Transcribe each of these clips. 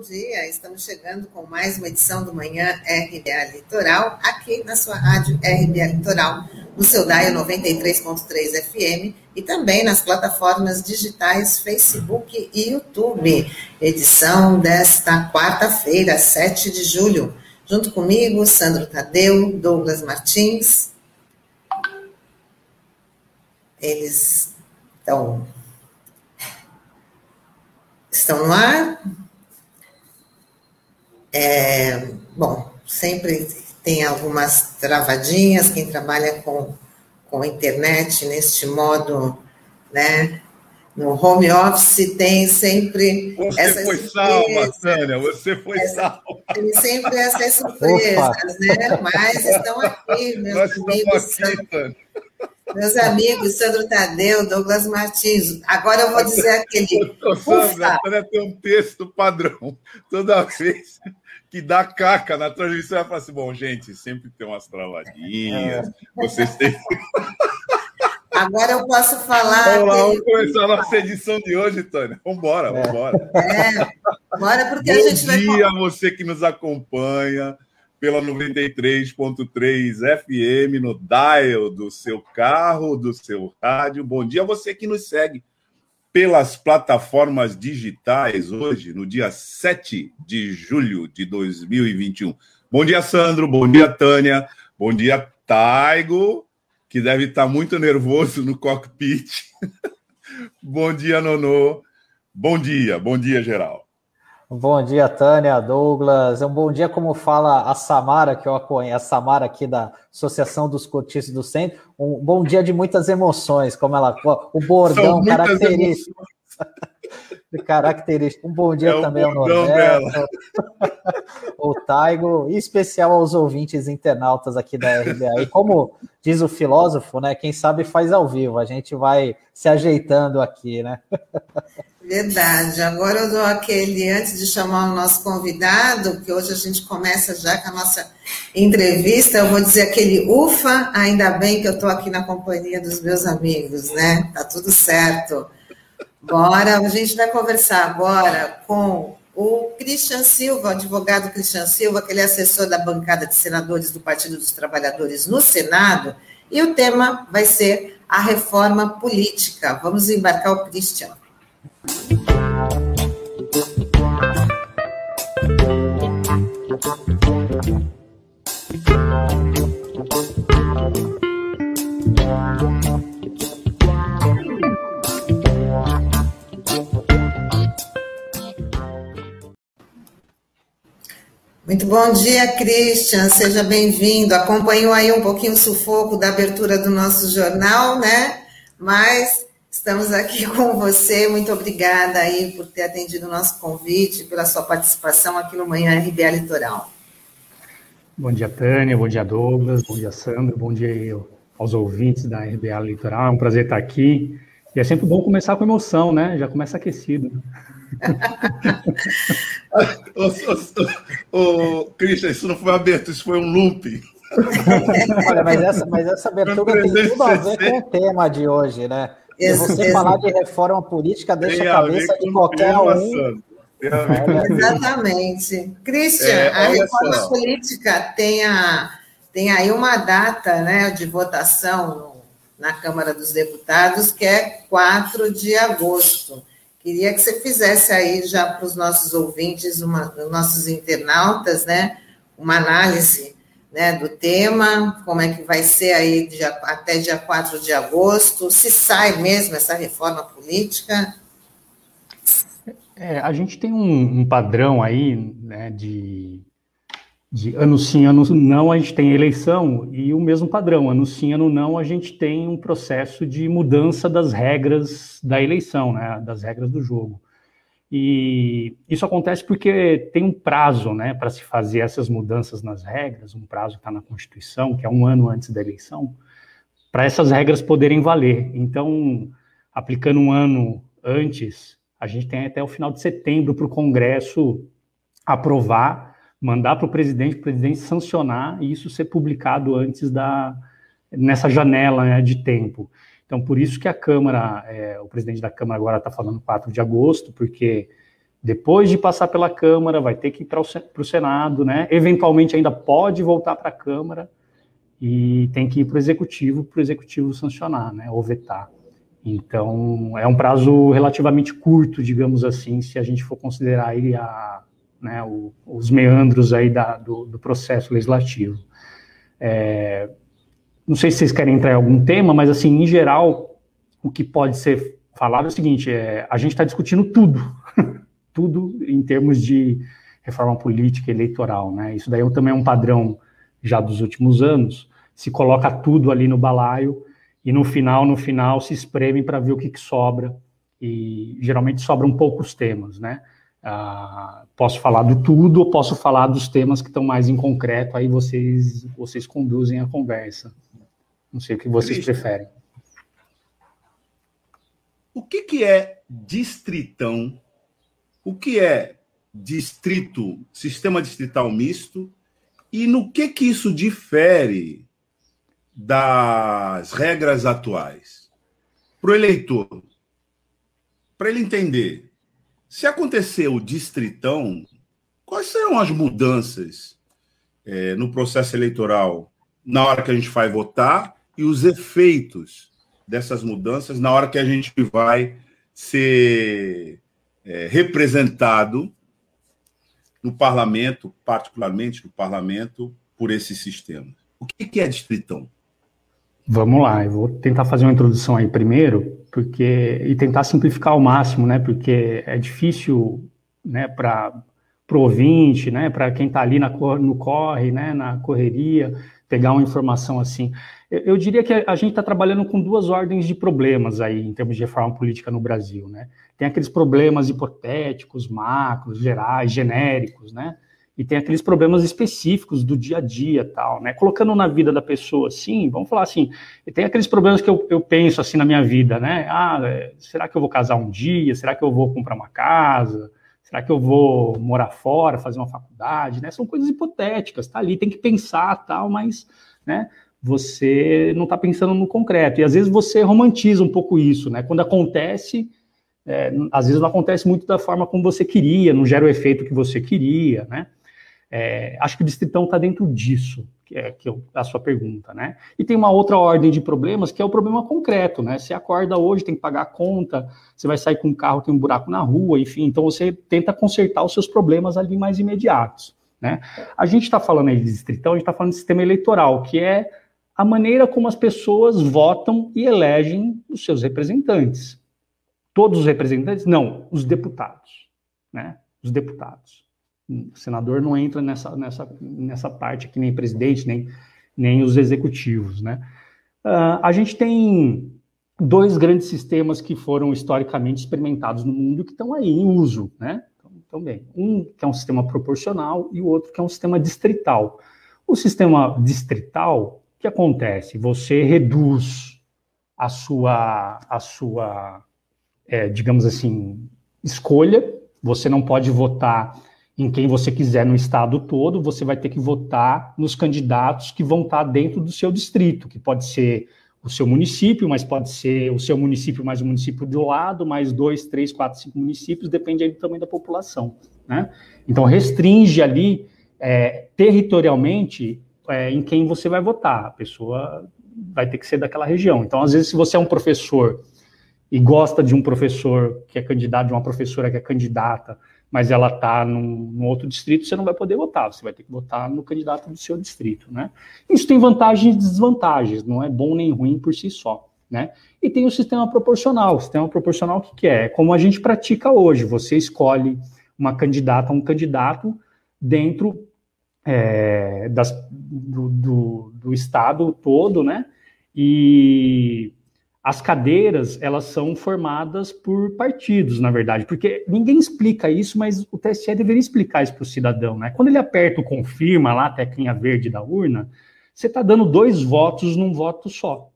Bom dia. Estamos chegando com mais uma edição do Manhã RBA Litoral, aqui na sua rádio RBA Litoral, no seu DAIO 93.3 FM e também nas plataformas digitais Facebook e YouTube. Edição desta quarta-feira, 7 de julho. Junto comigo, Sandro Tadeu, Douglas Martins. Eles estão estão no ar. É, bom, sempre tem algumas travadinhas, quem trabalha com, com internet neste modo, né? No home office tem sempre. Você essas foi salva, Tânia, você foi essa, salva. Tem sempre essas surpresas, Opa. né? Mas estão aqui, meus Nós amigos. Aqui, Tânia. Meus amigos, Sandro Tadeu, Douglas Martins. Agora eu vou dizer aquele. Sandra, a tem um texto padrão. Toda vez que dá caca na transmissão, ela fala assim: bom, gente, sempre tem umas travadinhas. É. Vocês têm. Agora eu posso falar. Vamos lá, vamos começar a nossa edição de hoje, Tânia. Vamos embora, vamos embora. É, bora porque Bom a gente vai. Bom dia a você que nos acompanha pela 93.3 FM no dial do seu carro, do seu rádio. Bom dia a você que nos segue pelas plataformas digitais hoje, no dia 7 de julho de 2021. Bom dia, Sandro. Bom dia, Tânia. Bom dia, Taigo, que deve estar muito nervoso no cockpit. bom dia, Nonô. Bom dia, bom dia, geral. Bom dia, Tânia, Douglas. Um bom dia, como fala a Samara, que eu conheço, a Samara aqui da Associação dos Cortistas do Centro. Um bom dia de muitas emoções, como ela. O bordão característico. característico. Um bom dia é também ao Norberto, o Taigo, e especial aos ouvintes internautas aqui da RBA. E como diz o filósofo, né? Quem sabe faz ao vivo. A gente vai se ajeitando aqui, né? Verdade. Agora eu dou aquele, antes de chamar o nosso convidado, que hoje a gente começa já com a nossa entrevista, eu vou dizer aquele ufa, ainda bem que eu estou aqui na companhia dos meus amigos, né? Tá tudo certo. Bora, a gente vai conversar agora com o Christian Silva, o advogado Christian Silva, que ele é assessor da bancada de senadores do Partido dos Trabalhadores no Senado, e o tema vai ser a reforma política. Vamos embarcar o Christian. Muito bom dia, Christian. Seja bem-vindo. Acompanhou aí um pouquinho o sufoco da abertura do nosso jornal, né? Mas estamos aqui com você. Muito obrigada aí por ter atendido o nosso convite, pela sua participação aqui no Manhã RBA Litoral. Bom dia, Tânia. Bom dia, Douglas. Bom dia, Sandro. Bom dia aos ouvintes da RBA Litoral. É um prazer estar aqui. E é sempre bom começar com emoção, né? Já começa aquecido o, o, o, Christian, isso não foi aberto, isso foi um loop. Olha, mas essa, mas essa abertura tem tudo a ver com o tema de hoje, né? Se você falar de reforma política, deixa a cabeça de qualquer um. Exatamente. Christian, é, a reforma só. política tem, a, tem aí uma data né, de votação na Câmara dos Deputados, que é 4 de agosto. Queria que você fizesse aí já para os nossos ouvintes, uma, nossos internautas, né, uma análise né, do tema, como é que vai ser aí dia, até dia 4 de agosto, se sai mesmo essa reforma política. É, a gente tem um, um padrão aí né, de de ano sim, ano não, a gente tem eleição e o mesmo padrão. Ano sim, ano não, a gente tem um processo de mudança das regras da eleição, né, das regras do jogo. E isso acontece porque tem um prazo né, para se fazer essas mudanças nas regras, um prazo que está na Constituição, que é um ano antes da eleição, para essas regras poderem valer. Então, aplicando um ano antes, a gente tem até o final de setembro para o Congresso aprovar mandar para o presidente, o presidente sancionar e isso ser publicado antes da nessa janela né, de tempo. Então, por isso que a Câmara, é, o presidente da Câmara agora está falando 4 de agosto, porque Depois de passar pela Câmara, vai ter que ir para o Senado, né? Eventualmente ainda pode voltar para a Câmara e tem que ir para o Executivo, para o Executivo sancionar, né? Ou vetar. Então, é um prazo relativamente curto, digamos assim, se a gente for considerar aí a, né, o, os meandros aí da, do, do processo legislativo. É, não sei se vocês querem entrar em algum tema, mas assim, em geral, o que pode ser falado é o seguinte: é, a gente está discutindo tudo, tudo em termos de reforma política eleitoral, né? Isso daí também é um padrão já dos últimos anos. Se coloca tudo ali no balaio e no final, no final, se espreme para ver o que, que, sobra. E geralmente sobram poucos temas, né? Ah, posso falar do tudo ou posso falar dos temas que estão mais em concreto, aí vocês, vocês conduzem a conversa. Não sei o que vocês Cristian, preferem. O que, que é distritão? O que é distrito, sistema distrital misto? E no que que isso difere das regras atuais? Para o eleitor, para ele entender se acontecer o distritão, quais serão as mudanças é, no processo eleitoral na hora que a gente vai votar e os efeitos dessas mudanças na hora que a gente vai ser é, representado no parlamento, particularmente no parlamento, por esse sistema. O que é distritão? Vamos lá, eu vou tentar fazer uma introdução aí primeiro, porque e tentar simplificar ao máximo, né? Porque é difícil, né, para o ouvinte, né, para quem está ali na, no corre, né, na correria, pegar uma informação assim. Eu, eu diria que a, gente está trabalhando com duas ordens de problemas aí em termos de reforma política no Brasil, né? Tem aqueles problemas hipotéticos, macros, gerais, genéricos, né? e tem aqueles problemas específicos do dia a dia tal, né? Colocando na vida da pessoa, assim, vamos falar assim, tem aqueles problemas que eu, eu penso assim na minha vida, né? Ah, é, será que eu vou casar um dia? Será que eu vou comprar uma casa? Será que eu vou morar fora, fazer uma faculdade, né? São coisas hipotéticas, tá ali, tem que pensar tal, mas, né? Você não está pensando no concreto. E às vezes você romantiza um pouco isso, né? Quando acontece, é, às vezes não acontece muito da forma como você queria, não gera o efeito que você queria, né? É, acho que o distritão está dentro disso, que é, que é a sua pergunta, né? E tem uma outra ordem de problemas que é o problema concreto, né? Você acorda hoje, tem que pagar a conta, você vai sair com um carro, tem um buraco na rua, enfim, então você tenta consertar os seus problemas ali mais imediatos, né? A gente está falando aí de distritão, a gente está falando de sistema eleitoral, que é a maneira como as pessoas votam e elegem os seus representantes. Todos os representantes? Não, os deputados, né? Os deputados. O senador não entra nessa, nessa, nessa parte aqui, nem presidente, nem, nem os executivos, né? Uh, a gente tem dois grandes sistemas que foram historicamente experimentados no mundo que estão aí em uso, né? Então, então, bem, um que é um sistema proporcional e o outro que é um sistema distrital. O sistema distrital, o que acontece? Você reduz a sua, a sua é, digamos assim, escolha, você não pode votar em quem você quiser no estado todo, você vai ter que votar nos candidatos que vão estar dentro do seu distrito, que pode ser o seu município, mas pode ser o seu município mais o município do lado, mais dois, três, quatro, cinco municípios, depende aí tamanho da população. Né? Então, restringe ali é, territorialmente é, em quem você vai votar. A pessoa vai ter que ser daquela região. Então, às vezes, se você é um professor e gosta de um professor que é candidato, de uma professora que é candidata mas ela está num, num, outro distrito, você não vai poder votar, você vai ter que votar no candidato do seu distrito, né? Isso tem vantagens e desvantagens, não é bom nem ruim por si só, né? E tem o sistema proporcional. O sistema proporcional, o que, que é? É como a gente pratica hoje, você escolhe uma candidata, um candidato dentro é, das, do, do, do estado todo, né? E as cadeiras elas são formadas por partidos, na verdade, porque ninguém explica isso, mas o TSE deveria explicar isso para o cidadão, né? Quando ele aperta o confirma lá, a teclinha verde da urna, você está dando dois votos num voto só,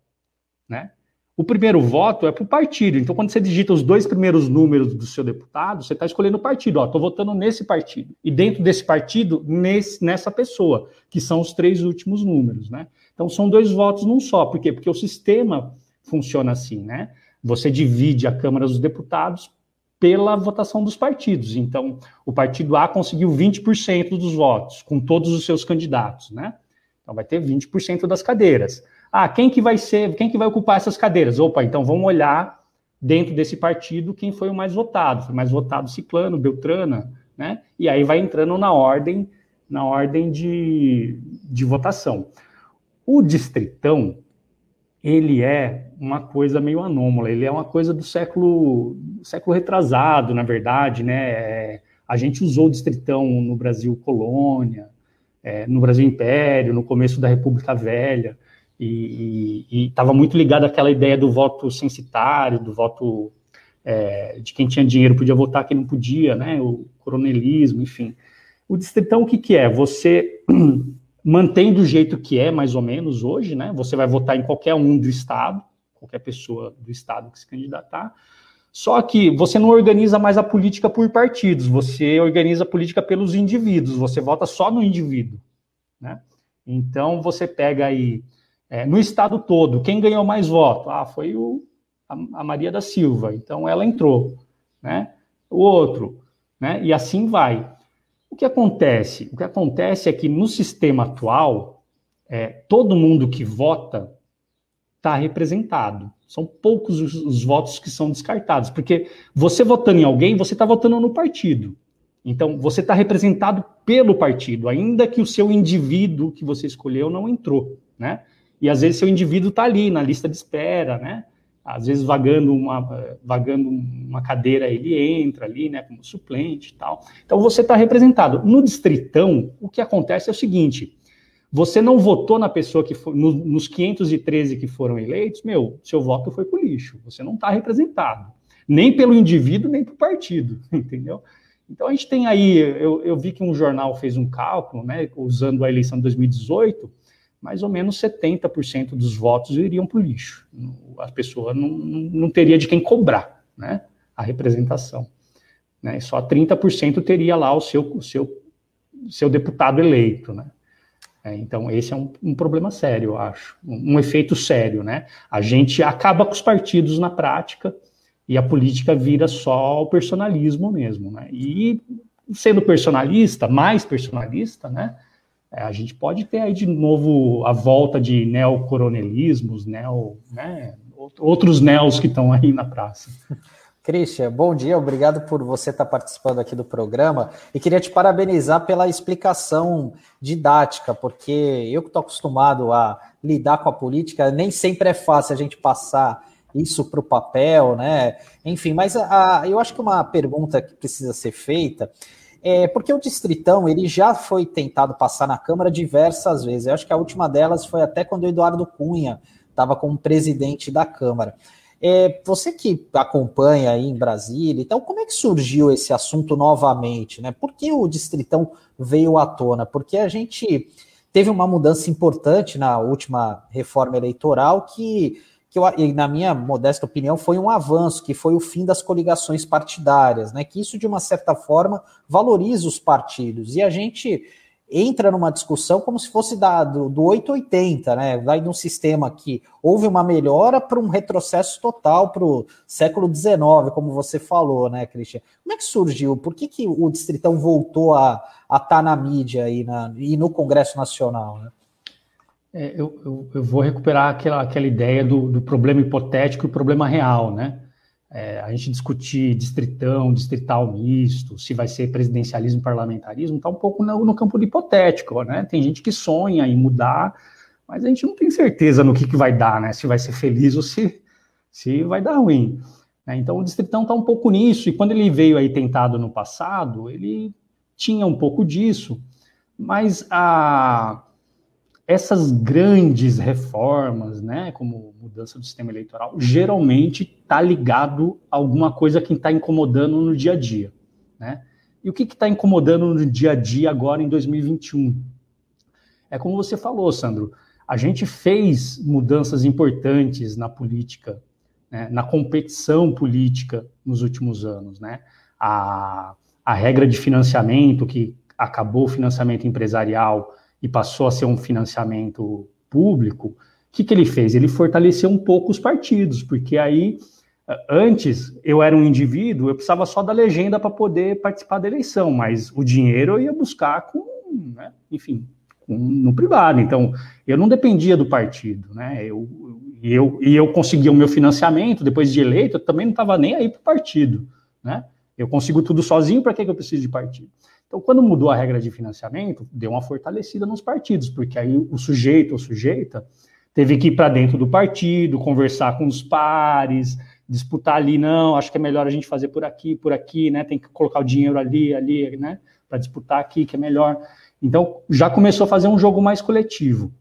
né? O primeiro voto é para o partido. Então, quando você digita os dois primeiros números do seu deputado, você está escolhendo o partido. Ó, estou votando nesse partido. E dentro desse partido, nesse, nessa pessoa, que são os três últimos números, né? Então, são dois votos num só. Por quê? Porque o sistema funciona assim, né? Você divide a Câmara dos Deputados pela votação dos partidos. Então, o partido A conseguiu 20% dos votos, com todos os seus candidatos, né? Então, vai ter 20% das cadeiras. Ah, quem que vai ser, quem que vai ocupar essas cadeiras? Opa, então vamos olhar dentro desse partido quem foi o mais votado. Foi mais votado Ciclano, Beltrana, né? E aí vai entrando na ordem, na ordem de, de votação. O distritão, ele é uma coisa meio anômala, ele é uma coisa do século, século retrasado, na verdade, né? É, a gente usou o distritão no Brasil colônia, é, no Brasil Império, no começo da República Velha, e estava muito ligado àquela ideia do voto censitário, do voto é, de quem tinha dinheiro podia votar, quem não podia, né? O coronelismo, enfim. O distritão, o que, que é? Você mantém do jeito que é, mais ou menos, hoje, né? Você vai votar em qualquer um do Estado, qualquer pessoa do Estado que se candidatar. Só que você não organiza mais a política por partidos, você organiza a política pelos indivíduos, você vota só no indivíduo, né? Então, você pega aí, é, no Estado todo, quem ganhou mais voto? Ah, foi o, a, a Maria da Silva, então ela entrou, né? O outro, né? E assim vai. O que acontece? O que acontece é que no sistema atual, é, todo mundo que vota está representado. São poucos os, os, votos que são descartados, porque você votando em alguém, você está votando no partido. Então, você está representado pelo partido, ainda que o seu indivíduo que você escolheu não entrou, né? E às vezes seu indivíduo está ali na lista de espera, né? Às vezes vagando uma, vagando uma cadeira, ele entra ali, né, como suplente e tal. Então você está representado. No distritão, o que acontece é o seguinte: você não votou na pessoa que foi, no, nos 513 que foram eleitos, meu, seu voto foi pro lixo. Você não está representado. Nem pelo indivíduo, nem para o partido, entendeu? Então a gente tem aí, eu, eu vi que um jornal fez um cálculo, né, usando a eleição de 2018 mais ou menos 70% dos votos iriam para o lixo. A pessoa não, não teria de quem cobrar né, a representação. Né? Só 30% teria lá o seu, o seu, seu deputado eleito. Né? É, então, esse é um, um, problema sério, eu acho. Um, um, efeito sério. Né? A gente acaba com os partidos na prática e a política vira só o personalismo mesmo. Né? E sendo personalista, mais personalista, né? É, a gente pode ter aí de novo a volta de neocoronelismos, neo, né, outros neos que estão aí na praça. Christian, bom dia, obrigado por você estar participando aqui do programa e queria te parabenizar pela explicação didática, porque eu que estou acostumado a lidar com a política, nem sempre é fácil a gente passar isso para o papel, né? Enfim, mas a, a, eu acho que uma pergunta que precisa ser feita é, porque o Distritão ele já foi tentado passar na Câmara diversas vezes. Eu acho que a última delas foi até quando o Eduardo Cunha estava como presidente da Câmara. É, você que acompanha aí em Brasília, então como é que surgiu esse assunto novamente? Né? Por que o Distritão veio à tona? Porque a gente teve uma mudança importante na última reforma eleitoral que que eu, na minha modesta opinião, foi um avanço, que foi o fim das coligações partidárias, né? Que isso, de uma certa forma, valoriza os partidos. E a gente entra numa discussão como se fosse da, do, do 880, né? Vai de um sistema que houve uma melhora para um retrocesso total para o século XIX, como você falou, né, Cristian? Como é que surgiu? Por que, que o Distritão voltou a estar tá na mídia e, na, e no Congresso Nacional, né? É, eu, eu, eu, vou recuperar aquela, aquela ideia do, do problema hipotético e problema real, né? É, a gente discutir distritão, distrital misto, se vai ser presidencialismo, parlamentarismo, está um pouco no, no, campo do hipotético, né? Tem gente que sonha em mudar, mas a gente não tem certeza no que, que vai dar, né? Se vai ser feliz ou se, se vai dar ruim. Né? Então o distritão está um pouco nisso, e quando ele veio aí tentado no passado, ele tinha um pouco disso, mas a essas grandes reformas, né, como mudança do sistema eleitoral, geralmente está ligado a alguma coisa que está incomodando no dia a dia, né? E o que está incomodando no dia a dia agora em 2021? É como você falou, Sandro, a gente fez mudanças importantes na política, né, na competição política nos últimos anos, né? A, a regra de financiamento que acabou o financiamento empresarial e passou a ser um financiamento público, o que, que ele fez? Ele fortaleceu um pouco os partidos, porque aí Antes, eu era um indivíduo, eu precisava só da legenda para poder participar da eleição, mas o dinheiro eu ia buscar com, né, enfim, com, no privado. Então, eu não dependia do partido, né? Eu, eu, e eu conseguia o meu financiamento depois de eleito, eu também não estava nem aí para o partido, né? Eu consigo tudo sozinho, para que, que eu preciso de partido? Então, quando mudou a regra de financiamento, deu uma fortalecida nos partidos, porque aí o sujeito ou sujeita teve que ir para dentro do partido, conversar com os pares, disputar ali, não, acho que é melhor a gente fazer por aqui, por aqui, né? Tem que colocar o dinheiro ali, ali, né? Para disputar aqui, que é melhor. Então, já começou a fazer um jogo mais coletivo.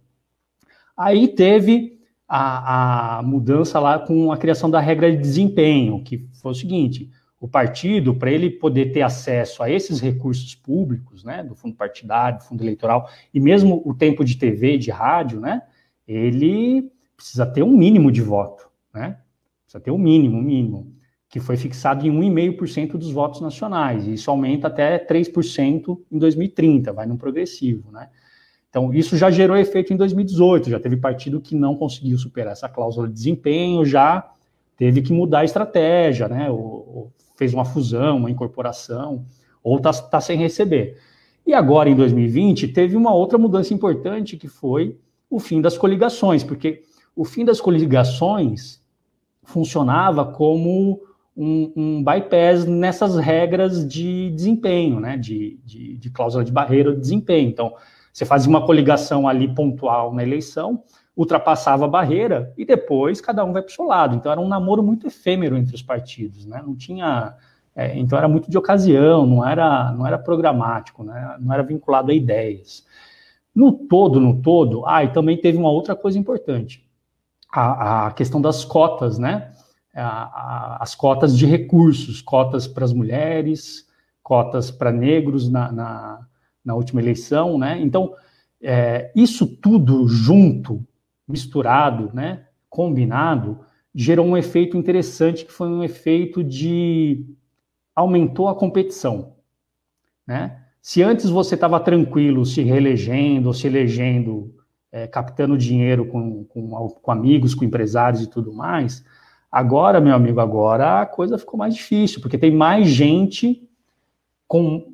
Aí teve a, a mudança lá com a criação da regra de desempenho, que foi o seguinte: o partido, para ele poder ter acesso a esses recursos públicos, né, do fundo partidário, do fundo eleitoral, e mesmo o tempo de TV, de rádio, né, ele precisa ter um mínimo de voto, né, precisa ter um mínimo, um mínimo, que foi fixado em 1,5% dos votos nacionais, e isso aumenta até 3% em 2030, vai num progressivo, né. Então, isso já gerou efeito em 2018, já teve partido que não conseguiu superar essa cláusula de desempenho, já teve que mudar a estratégia, né, fez uma fusão, uma incorporação, ou está tá sem receber. E agora, em 2020, teve uma outra mudança importante, que foi o fim das coligações, porque o fim das coligações funcionava como um, um bypass nessas regras de desempenho, né, de, de, de cláusula de barreira de desempenho. Então, você fazia uma coligação ali pontual na eleição, ultrapassava a barreira e depois cada um vai para o seu lado. Então era um namoro muito efêmero entre os partidos, né? Não tinha, é, então era muito de ocasião, não era, não era programático, né? Não era vinculado a ideias. No todo, no todo, ah, e também teve uma outra coisa importante, a, a questão das cotas, né? A, a, as cotas de recursos, cotas para as mulheres, cotas para negros na, na, na, última eleição, né? Então, é, isso tudo junto misturado, né, combinado, gerou um efeito interessante que foi um efeito de aumentou a competição, né? Se antes você estava tranquilo se reelegendo se elegendo, é, captando dinheiro com, com, com amigos, com empresários e tudo mais, agora, meu amigo, agora a coisa ficou mais difícil, porque tem mais gente com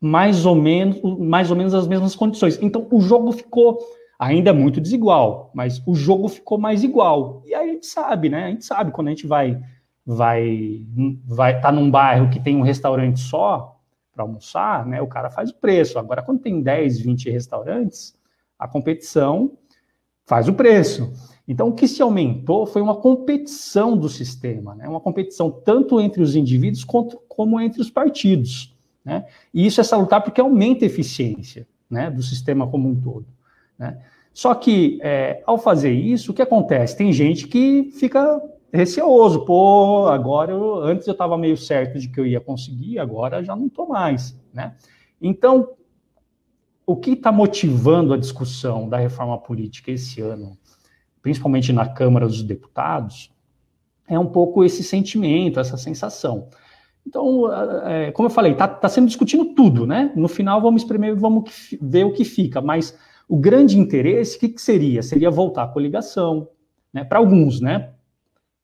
mais ou menos, mais ou menos as mesmas condições. Então o jogo ficou ainda é muito desigual, mas o jogo ficou mais igual. E aí a gente sabe, né? A gente sabe quando a gente vai vai vai tá num bairro que tem um restaurante só para almoçar, né? O cara faz o preço. Agora quando tem 10, 20 restaurantes, a competição faz o preço. Então o que se aumentou foi uma competição do sistema, né? Uma competição tanto entre os indivíduos quanto, como entre os partidos, né? E isso é salutar porque aumenta a eficiência, né, do sistema como um todo, né? Só que, é, ao fazer isso, o que acontece? Tem gente que fica receoso. Pô, agora, eu, antes eu estava meio certo de que eu ia conseguir, agora já não estou mais, né? Então, o que está motivando a discussão da reforma política esse ano, principalmente na Câmara dos Deputados, é um pouco esse sentimento, essa sensação. Então, é, como eu falei, está tá sendo discutindo tudo, né? No final, vamos espremer, vamos ver o que fica, mas o grande interesse, o que, que seria? Seria voltar à coligação, né? Para alguns, né?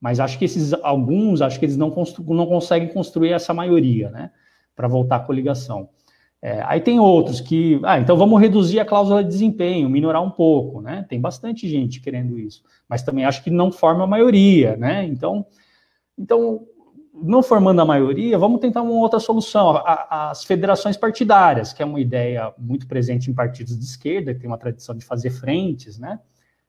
Mas acho que esses alguns, acho que eles não, não conseguem construir essa maioria, né? Para voltar à coligação. É, aí tem outros que, ah, então vamos reduzir a cláusula de desempenho, minorar um pouco, né? Tem bastante gente querendo isso, mas também acho que não forma a maioria, né? Então, então não formando a maioria, vamos tentar uma outra solução. as federações partidárias, que é uma ideia muito presente em partidos de esquerda, que tem uma tradição de fazer frentes, né?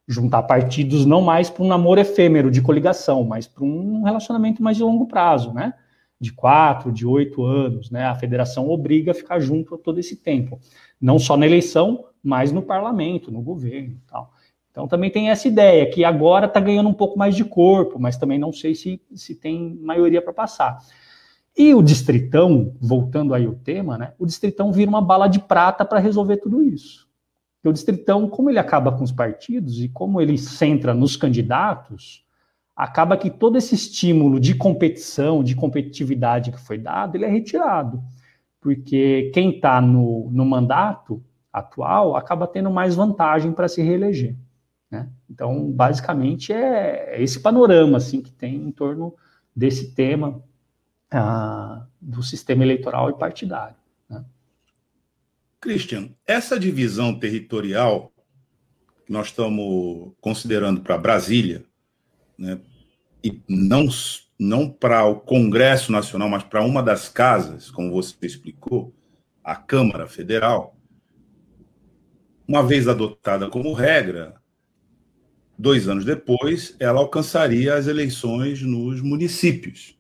Juntar partidos não mais para um namoro efêmero de coligação, mas para um relacionamento mais de longo prazo, né? De quatro, de oito anos, né? A federação obriga a ficar junto todo esse tempo. Não só na eleição, mas no parlamento, no governo e tal. Então também tem essa ideia que agora está ganhando um pouco mais de corpo, mas também não sei se, se tem maioria para passar. E o distritão, voltando aí o tema, né? O distritão vira uma bala de prata para resolver tudo isso. O distritão, como ele acaba com os partidos e como ele centra nos candidatos, acaba que todo esse estímulo de competição, de competitividade que foi dado, ele é retirado. Porque quem está no, no mandato atual acaba tendo mais vantagem para se reeleger. Né? Então, basicamente, é esse panorama assim que tem em torno desse tema ah, do sistema eleitoral e partidário. Né? Christian, essa divisão territorial que nós estamos considerando para Brasília, né, e não, não para o Congresso Nacional, mas para uma das casas, como você explicou, a Câmara Federal, uma vez adotada como regra, dois anos depois, ela alcançaria as eleições nos municípios.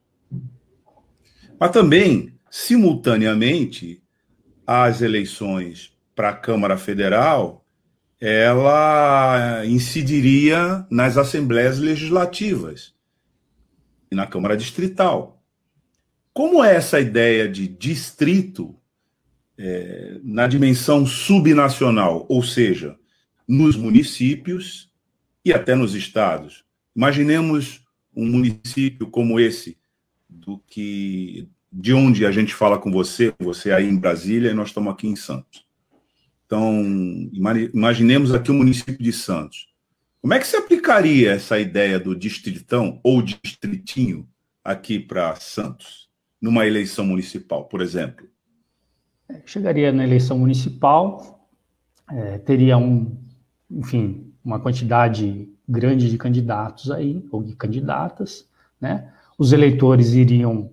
Mas também, simultaneamente, as eleições para a Câmara Federal, ela incidiria nas assembleias legislativas e na Câmara Distrital. Como é essa ideia de distrito é, na dimensão subnacional, ou seja, nos municípios e até nos estados? Imaginemos um município como esse, do que de onde a gente fala com você, você aí em Brasília e nós estamos aqui em Santos. Então, imaginemos aqui o município de Santos. Como é que se aplicaria essa ideia do distritão ou distritinho aqui para Santos, numa eleição municipal, por exemplo? É, chegaria na eleição municipal, é, teria um, enfim, uma quantidade grande de candidatos aí, ou de candidatas, né? Os eleitores iriam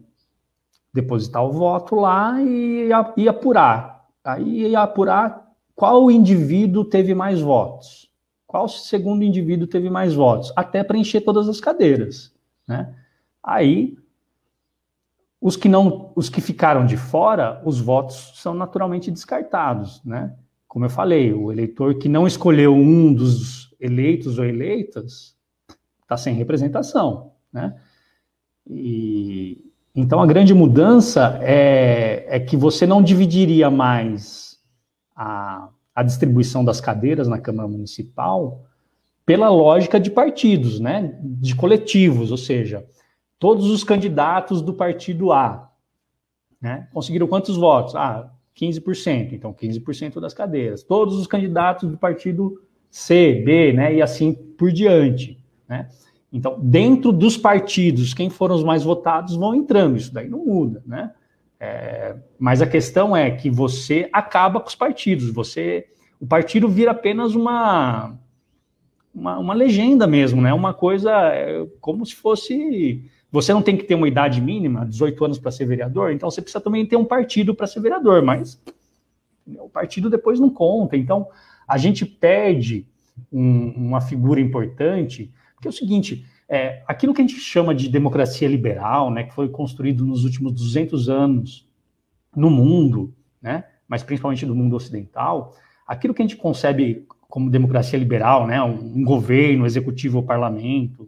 depositar o voto lá e, e apurar. Aí ia apurar qual indivíduo teve mais votos qual segundo indivíduo teve mais votos, até preencher todas as cadeiras, né? Aí os que não, os que ficaram de fora, os votos são naturalmente descartados, né? Como eu falei, o eleitor que não escolheu um dos eleitos ou eleitas está sem representação, né? E então a grande mudança é, é que você não dividiria mais a a distribuição das cadeiras na Câmara Municipal pela lógica de partidos, né, de coletivos, ou seja, todos os candidatos do partido A né, conseguiram quantos votos? Ah, 15%, então 15% das cadeiras. Todos os candidatos do partido C, B, né, e assim por diante, né? Então, dentro dos partidos, quem foram os mais votados vão entrando, isso daí não muda, né? É, mas a questão é que você acaba com os partidos, você o partido vira apenas uma, uma, uma legenda mesmo, né? Uma coisa é, como se fosse você não tem que ter uma idade mínima, 18 anos para ser vereador, então você precisa também ter um partido para ser vereador, mas o partido depois não conta. Então a gente perde um, uma figura importante, porque é o seguinte, é, aquilo que a gente chama de democracia liberal, né, que foi construído nos últimos 200 anos no mundo, né, mas principalmente no mundo ocidental, aquilo que a gente concebe como democracia liberal, né, um, um governo, executivo ou parlamento,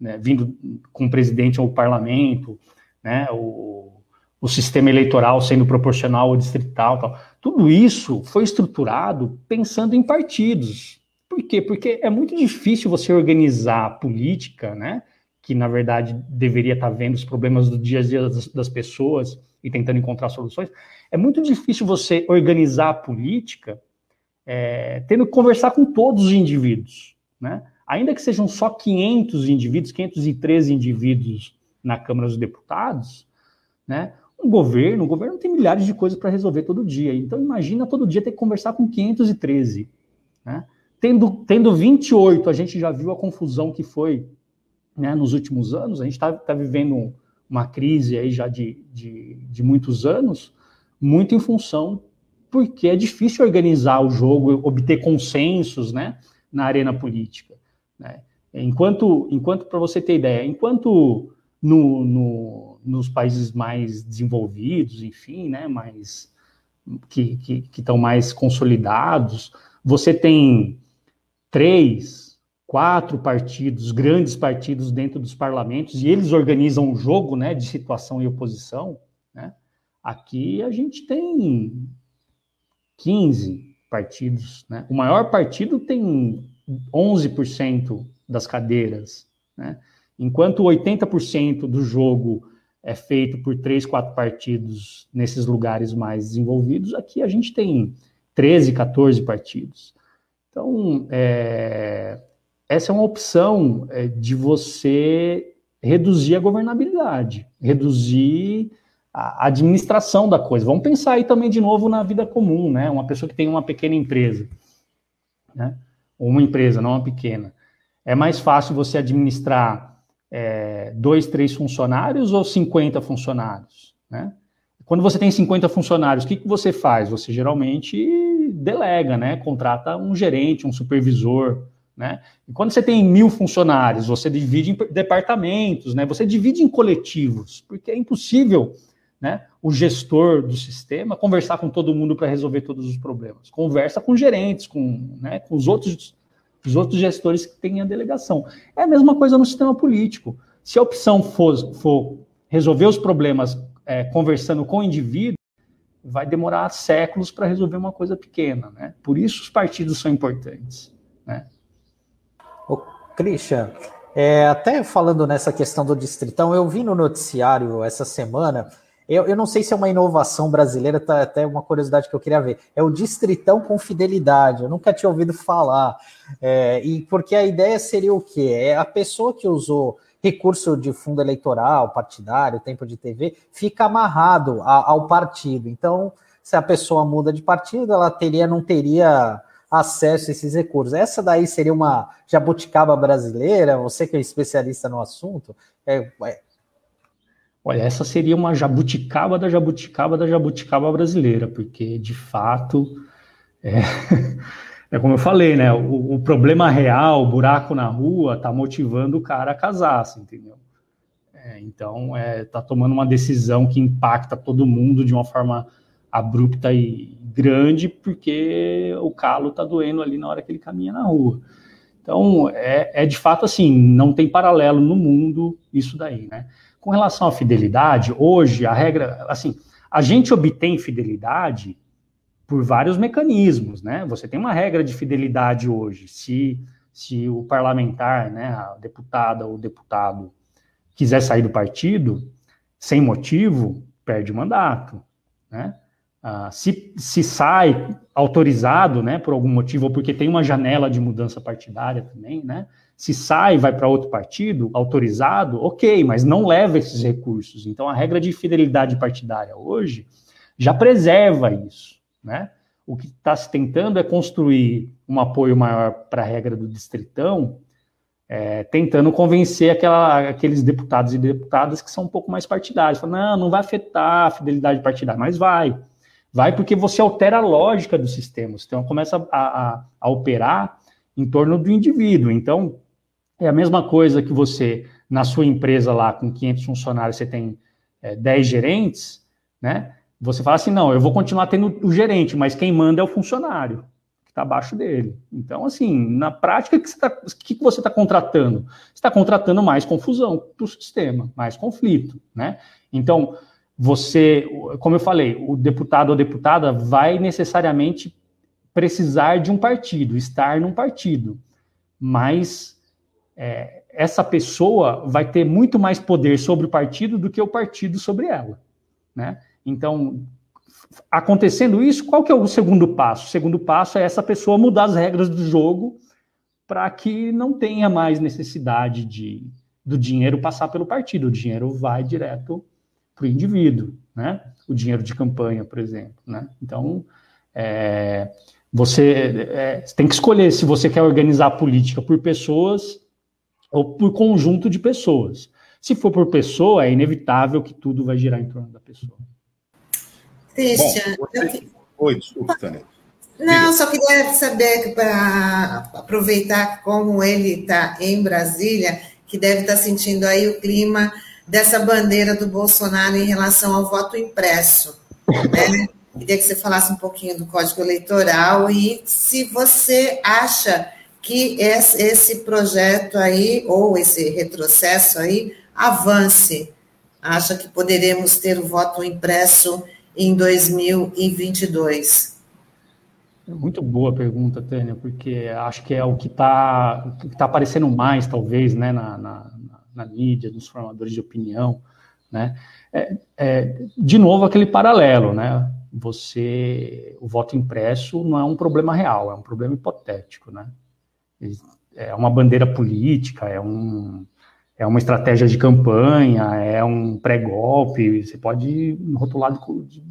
né, vindo com o presidente ou o parlamento, né, o, o sistema eleitoral sendo proporcional ou distrital, tal. tudo isso foi estruturado pensando em partidos, por quê? Porque é muito difícil você organizar a política, né? Que na verdade deveria estar vendo os problemas do dia a dia das, das pessoas e tentando encontrar soluções. É muito difícil você organizar a política é, tendo que conversar com todos os indivíduos, né? Ainda que sejam só 500 indivíduos, 513 indivíduos na Câmara dos Deputados, né? Um governo, o governo tem milhares de coisas para resolver todo dia. Então imagina todo dia ter que conversar com 513, né? Tendo, tendo 28, a gente já viu a confusão que foi né, nos últimos anos, a gente está tá vivendo uma crise aí já de, de, de muitos anos, muito em função porque é difícil organizar o jogo, obter consensos né, na arena política. Né? Enquanto, enquanto para você ter ideia, enquanto no, no, nos países mais desenvolvidos, enfim, né, mais, que estão que, que mais consolidados, você tem três, quatro partidos, grandes partidos dentro dos parlamentos, e eles organizam o jogo né, de situação e oposição, né? aqui a gente tem 15 partidos. Né? O maior partido tem 11% das cadeiras, né? enquanto 80% do jogo é feito por três, quatro partidos nesses lugares mais desenvolvidos, aqui a gente tem 13, 14 partidos. Então, é, essa é uma opção é, de você reduzir a governabilidade, reduzir a administração da coisa. Vamos pensar aí também de novo na vida comum, né? Uma pessoa que tem uma pequena empresa, né? Uma empresa, não uma pequena. É mais fácil você administrar é, dois, três funcionários ou 50 funcionários, né? Quando você tem 50 funcionários, o que, que você faz? Você geralmente delega, né? Contrata um gerente, um supervisor, né? E quando você tem mil funcionários, você divide em departamentos, né? Você divide em coletivos, porque é impossível, né? O gestor do sistema conversar com todo mundo para resolver todos os problemas. Conversa com gerentes, com, né? com os outros, os outros gestores que têm a delegação. É a mesma coisa no sistema político. Se a opção for, for resolver os problemas é, conversando com o indivíduo, vai demorar séculos para resolver uma coisa pequena, né? Por isso os partidos são importantes, né? O Christian, é, até falando nessa questão do distritão, eu vi no noticiário essa semana, eu, eu não sei se é uma inovação brasileira, tá até uma curiosidade que eu queria ver, é o distritão com fidelidade, eu nunca tinha ouvido falar, é, e porque a ideia seria o quê? É a pessoa que usou recurso de fundo eleitoral, partidário, tempo de TV, fica amarrado a, ao partido. Então, se a pessoa muda de partido, ela teria, não teria acesso a esses recursos. Essa daí seria uma jabuticaba brasileira, você que é especialista no assunto. É, é... Olha, essa seria uma jabuticaba da jabuticaba da jabuticaba brasileira, porque de fato é, é como eu falei, né? O, o, problema real, o buraco na rua, tá motivando o cara a casar, assim, entendeu? É, então, é, tá tomando uma decisão que impacta todo mundo de uma forma abrupta e grande, porque o calo tá doendo ali na hora que ele caminha na rua. Então, é, é de fato assim, não tem paralelo no mundo isso daí, né? Com relação à fidelidade, hoje a regra, assim, a gente obtém fidelidade por vários mecanismos, né? Você tem uma regra de fidelidade hoje. Se, se o parlamentar, né, a deputada ou deputado quiser sair do partido sem motivo, perde o mandato, né? Ah, se, se sai autorizado, né, por algum motivo, ou porque tem uma janela de mudança partidária também, né? Se sai vai para outro partido, autorizado, ok, mas não leva esses recursos. Então, a regra de fidelidade partidária hoje já preserva isso né? O que está se tentando é construir um apoio maior para a regra do distritão, é, tentando convencer aquela, aqueles deputados e deputadas que são um pouco mais partidários. Falando, não, não vai afetar a fidelidade partidária, mas vai. Vai porque você altera a lógica do sistema. Então começa a, a, a operar em torno do indivíduo. Então, é a mesma coisa que você, na sua empresa lá, com 500 funcionários, você tem é, 10 gerentes, né? Você fala assim, não, eu vou continuar tendo o gerente, mas quem manda é o funcionário que está abaixo dele. Então, assim, na prática, o que, você tá, está contratando? Você está contratando mais confusão para o sistema, mais conflito, né? Então, você, como eu falei, o deputado ou deputada vai necessariamente precisar de um partido, estar num partido, mas é, essa pessoa vai ter muito mais poder sobre o partido do que o partido sobre ela, né? Então, acontecendo isso, qual que é o segundo passo? O segundo passo é essa pessoa mudar as regras do jogo para que não tenha mais necessidade de do dinheiro passar pelo partido. O dinheiro vai direto para o indivíduo, né? O dinheiro de campanha, por exemplo, né? Então, é, você é, tem que escolher se você quer organizar a política por pessoas ou por conjunto de pessoas. Se for por pessoa, é inevitável que tudo vai girar em torno da pessoa. Christian. Bom, você... eu... Oi, desculpa, Tânia. Não, só queria saber, para aproveitar como ele está em Brasília, que deve estar tá sentindo aí o clima dessa bandeira do Bolsonaro em relação ao voto impresso. Né? Queria que você falasse um pouquinho do Código Eleitoral e se você acha que esse projeto aí, ou esse retrocesso aí, avance. Acha que poderemos ter o voto impresso em 2022? Muito boa pergunta, Tânia, porque acho que é o que está tá aparecendo mais, talvez, né, na, na, na, mídia, nos formadores de opinião, né? É, é, de novo, aquele paralelo, né? Você, o voto impresso não é um problema real, é um problema hipotético, né? É uma bandeira política, é um, é uma estratégia de campanha, é um pré-golpe, você pode rotular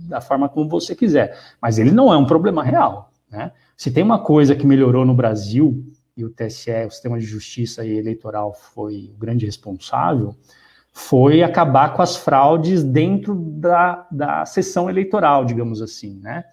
da forma como você quiser, mas ele não é um problema real. Né? Se tem uma coisa que melhorou no Brasil, e o TSE, o sistema de justiça e eleitoral, foi o grande responsável, foi acabar com as fraudes dentro da, da sessão eleitoral, digamos assim, né?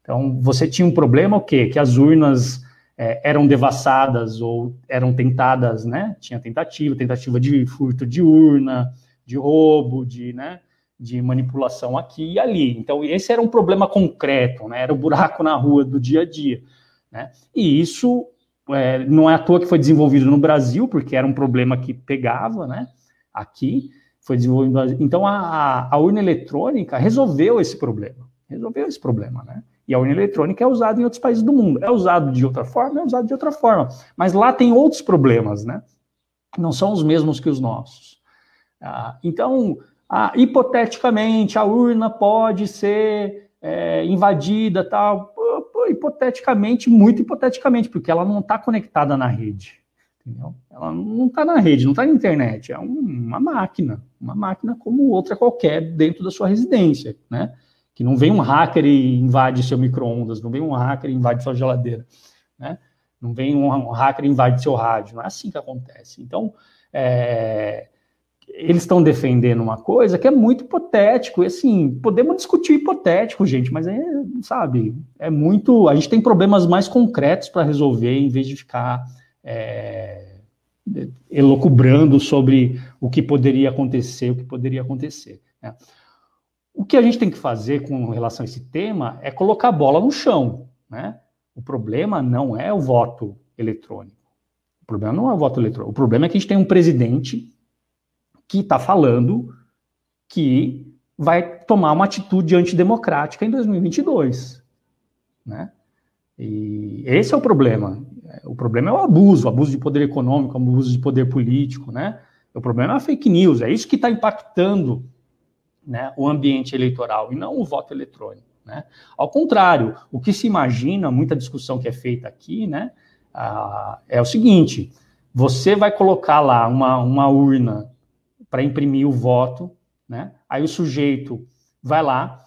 Então, você tinha um problema o quê? Que as urnas é, eram devassadas ou eram tentadas, né? Tinha tentativa, tentativa de furto de urna, de roubo, de, né? De manipulação aqui e ali. Então, esse era um problema concreto, né? Era o buraco na rua do dia a dia, né? E isso é, não é à toa que foi desenvolvido no Brasil, porque era um problema que pegava, né? Aqui foi desenvolvido. Então, a, a urna eletrônica resolveu esse problema. Resolveu esse problema, né? E a urna eletrônica é usada em outros países do mundo. É usado de outra forma, é usado de outra forma. Mas lá tem outros problemas, né? Não são os mesmos que os nossos. Ah, então, ah, hipoteticamente, a urna pode ser é, invadida, tal. Hipoteticamente, muito hipoteticamente, porque ela não está conectada na rede. Entendeu? Ela não está na rede, não está na internet. É uma máquina, uma máquina como outra qualquer dentro da sua residência, né? Que não vem um hacker e invade seu micro-ondas, não vem um hacker e invade sua geladeira, né? Não vem um hacker e invade seu rádio, não é assim que acontece. Então, é, eles estão defendendo uma coisa que é muito hipotético, e assim, podemos discutir hipotético, gente, mas é, sabe, é muito, a gente tem problemas mais concretos para resolver, em vez de ficar é, elocubrando sobre o que poderia acontecer, o que poderia acontecer, né? O que a gente tem que fazer com relação a esse tema é colocar a bola no chão. Né? O problema não é o voto eletrônico. O problema não é o voto eletrônico. O problema é que a gente tem um presidente que está falando que vai tomar uma atitude antidemocrática em 2022. Né? E esse é o problema. O problema é o abuso, o abuso de poder econômico, o abuso de poder político, né? O problema é a fake news, é isso que está impactando né, o ambiente eleitoral e não o voto eletrônico. Né? Ao contrário, o que se imagina, muita discussão que é feita aqui, né, é o seguinte: você vai colocar lá uma, uma urna para imprimir o voto, né? aí o sujeito vai lá,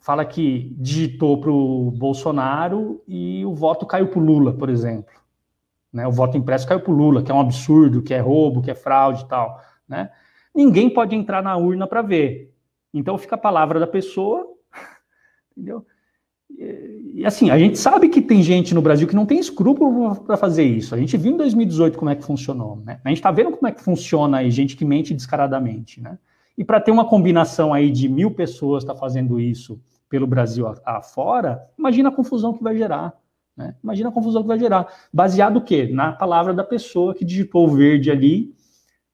fala que digitou para o Bolsonaro e o voto caiu para o Lula, por exemplo. Né? O voto impresso caiu para o Lula, que é um absurdo, que é roubo, que é fraude e tal. Né? Ninguém pode entrar na urna para ver. Então fica a palavra da pessoa, entendeu? E, assim, a gente sabe que tem gente no Brasil que não tem escrúpulo para fazer isso. A gente viu em 2018 como é que funcionou, né? A gente está vendo como é que funciona aí, gente que mente descaradamente, né? E para ter uma combinação aí de mil pessoas tá fazendo isso pelo Brasil afora, imagina a confusão que vai gerar. Né? Imagina a confusão que vai gerar. Baseado o quê? Na palavra da pessoa que digitou o verde ali,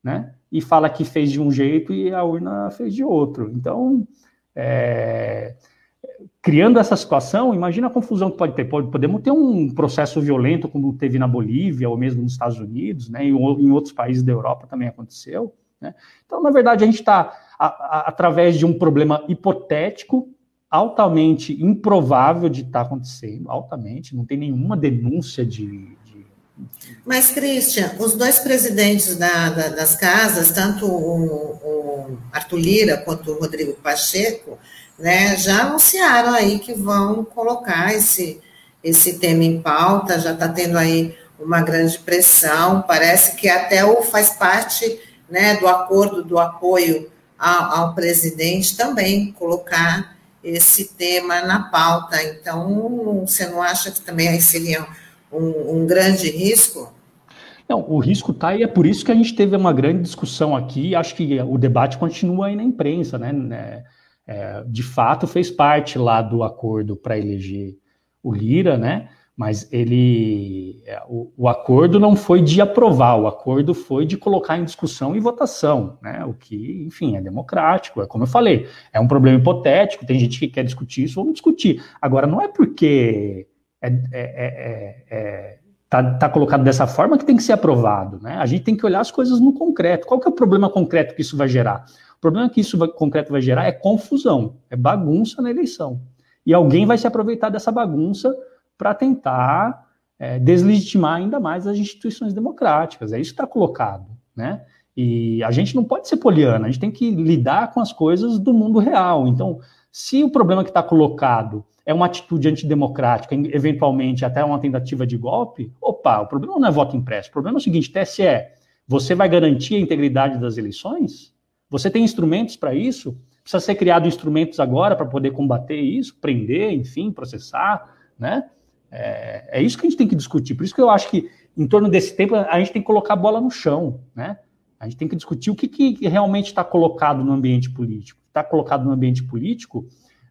né? E fala que fez de um jeito e a urna fez de outro. Então, é, criando essa situação, imagina a confusão que pode ter. Pode, podemos ter um processo violento, como teve na Bolívia, ou mesmo nos Estados Unidos, né, e em outros países da Europa também aconteceu. Né? Então, na verdade, a gente está, através de um problema hipotético, altamente improvável de estar tá acontecendo, altamente, não tem nenhuma denúncia de, mas, Christian, os dois presidentes da, da, das casas, tanto o, o, Arthur Lira quanto o Rodrigo Pacheco, né, já anunciaram aí que vão colocar esse, esse tema em pauta, já está tendo aí uma grande pressão, parece que até o faz parte né, do acordo do apoio ao, ao presidente também colocar esse tema na pauta. Então, você não acha que também aí seriam um, um grande risco? Não, o risco está e é por isso que a gente teve uma grande discussão aqui. Acho que o debate continua aí na imprensa, né? É, é de fato, fez parte lá do acordo para eleger o Lira, né? Mas ele, é, o, o, acordo não foi de aprovar, o acordo foi de colocar em discussão e votação, né? O que, enfim, é democrático. É como eu falei, é um problema hipotético. Tem gente que quer discutir isso, vamos discutir. Agora, não é porque é, é, é, é, tá, tá, colocado dessa forma que tem que ser aprovado, né? A gente tem que olhar as coisas no concreto. Qual que é o problema concreto que isso vai gerar? O problema que isso vai, concreto vai gerar é confusão, é bagunça na eleição. E alguém vai se aproveitar dessa bagunça para tentar é, deslegitimar ainda mais as instituições democráticas. É isso que está colocado, né? E a gente não pode ser poliana, a gente tem que lidar com as coisas do mundo real. Então, se o problema que está colocado é uma atitude antidemocrática, eventualmente até uma tentativa de golpe, opa, o problema não é voto impresso. O problema é o seguinte: TSE, você vai garantir a integridade das eleições? Você tem instrumentos para isso? Precisa ser criado instrumentos agora para poder combater isso, prender, enfim, processar, né? É, é, isso que a gente tem que discutir. Por isso que eu acho que, em torno desse tempo, a gente tem que colocar a bola no chão, né? A gente tem que discutir o que, que realmente está colocado no ambiente político. Está colocado no ambiente político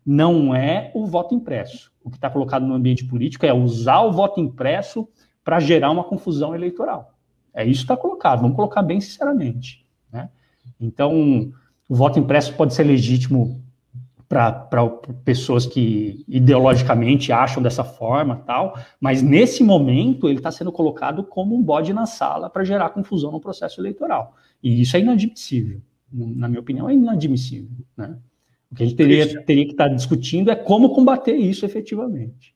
não é o voto impresso. O que está colocado no ambiente político é usar o voto impresso para gerar uma confusão eleitoral. É isso que está colocado, vamos colocar bem sinceramente. Né? Então, o voto impresso pode ser legítimo para pessoas que ideologicamente acham dessa forma, tal, mas nesse momento ele está sendo colocado como um bode na sala para gerar confusão no processo eleitoral. E isso é inadmissível. Na minha opinião, é inadmissível. Né? O que a gente teria, teria que estar discutindo é como combater isso efetivamente.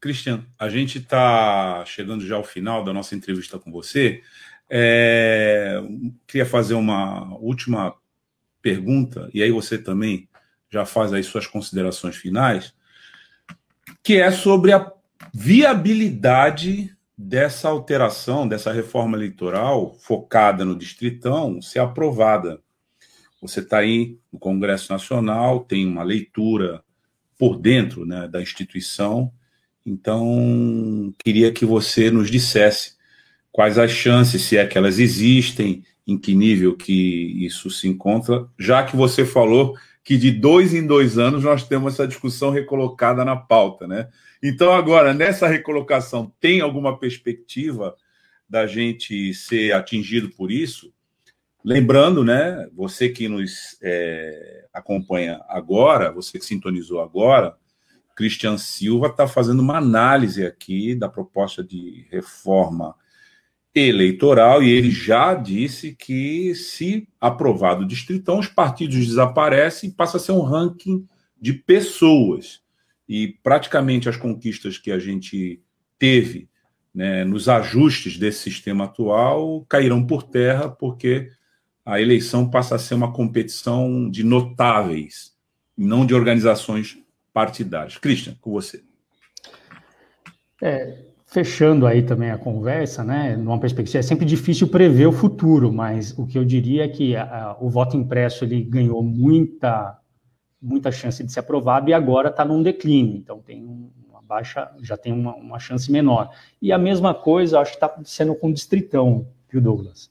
Cristian, a gente está chegando já ao final da nossa entrevista com você. É, queria fazer uma última pergunta, e aí você também já faz aí suas considerações finais, que é sobre a viabilidade dessa alteração, dessa reforma eleitoral focada no distritão ser aprovada. Você está aí no Congresso Nacional, tem uma leitura por dentro né, da instituição, então queria que você nos dissesse quais as chances, se é que elas existem, em que nível que isso se encontra, já que você falou que de dois em dois anos nós temos essa discussão recolocada na pauta, né? Então, agora, nessa recolocação, tem alguma perspectiva da gente ser atingido por isso? Lembrando, né, você que nos é, acompanha agora, você que sintonizou agora, Cristian Silva está fazendo uma análise aqui da proposta de reforma eleitoral e ele já disse que, se aprovado o distritão, os partidos desaparecem e passa a ser um ranking de pessoas. E praticamente as conquistas que a gente teve né, nos ajustes desse sistema atual cairão por terra, porque a eleição passa a ser uma competição de notáveis, não de organizações partidárias. Christian, com você. É, fechando aí também a conversa, né, numa perspectiva, é sempre difícil prever o futuro, mas o que eu diria é que a, o voto impresso ele ganhou muita, muita chance de ser aprovado e agora está num declínio, então tem uma baixa, já tem uma, uma chance menor. E a mesma coisa, acho que está acontecendo com o Distritão, viu, Douglas?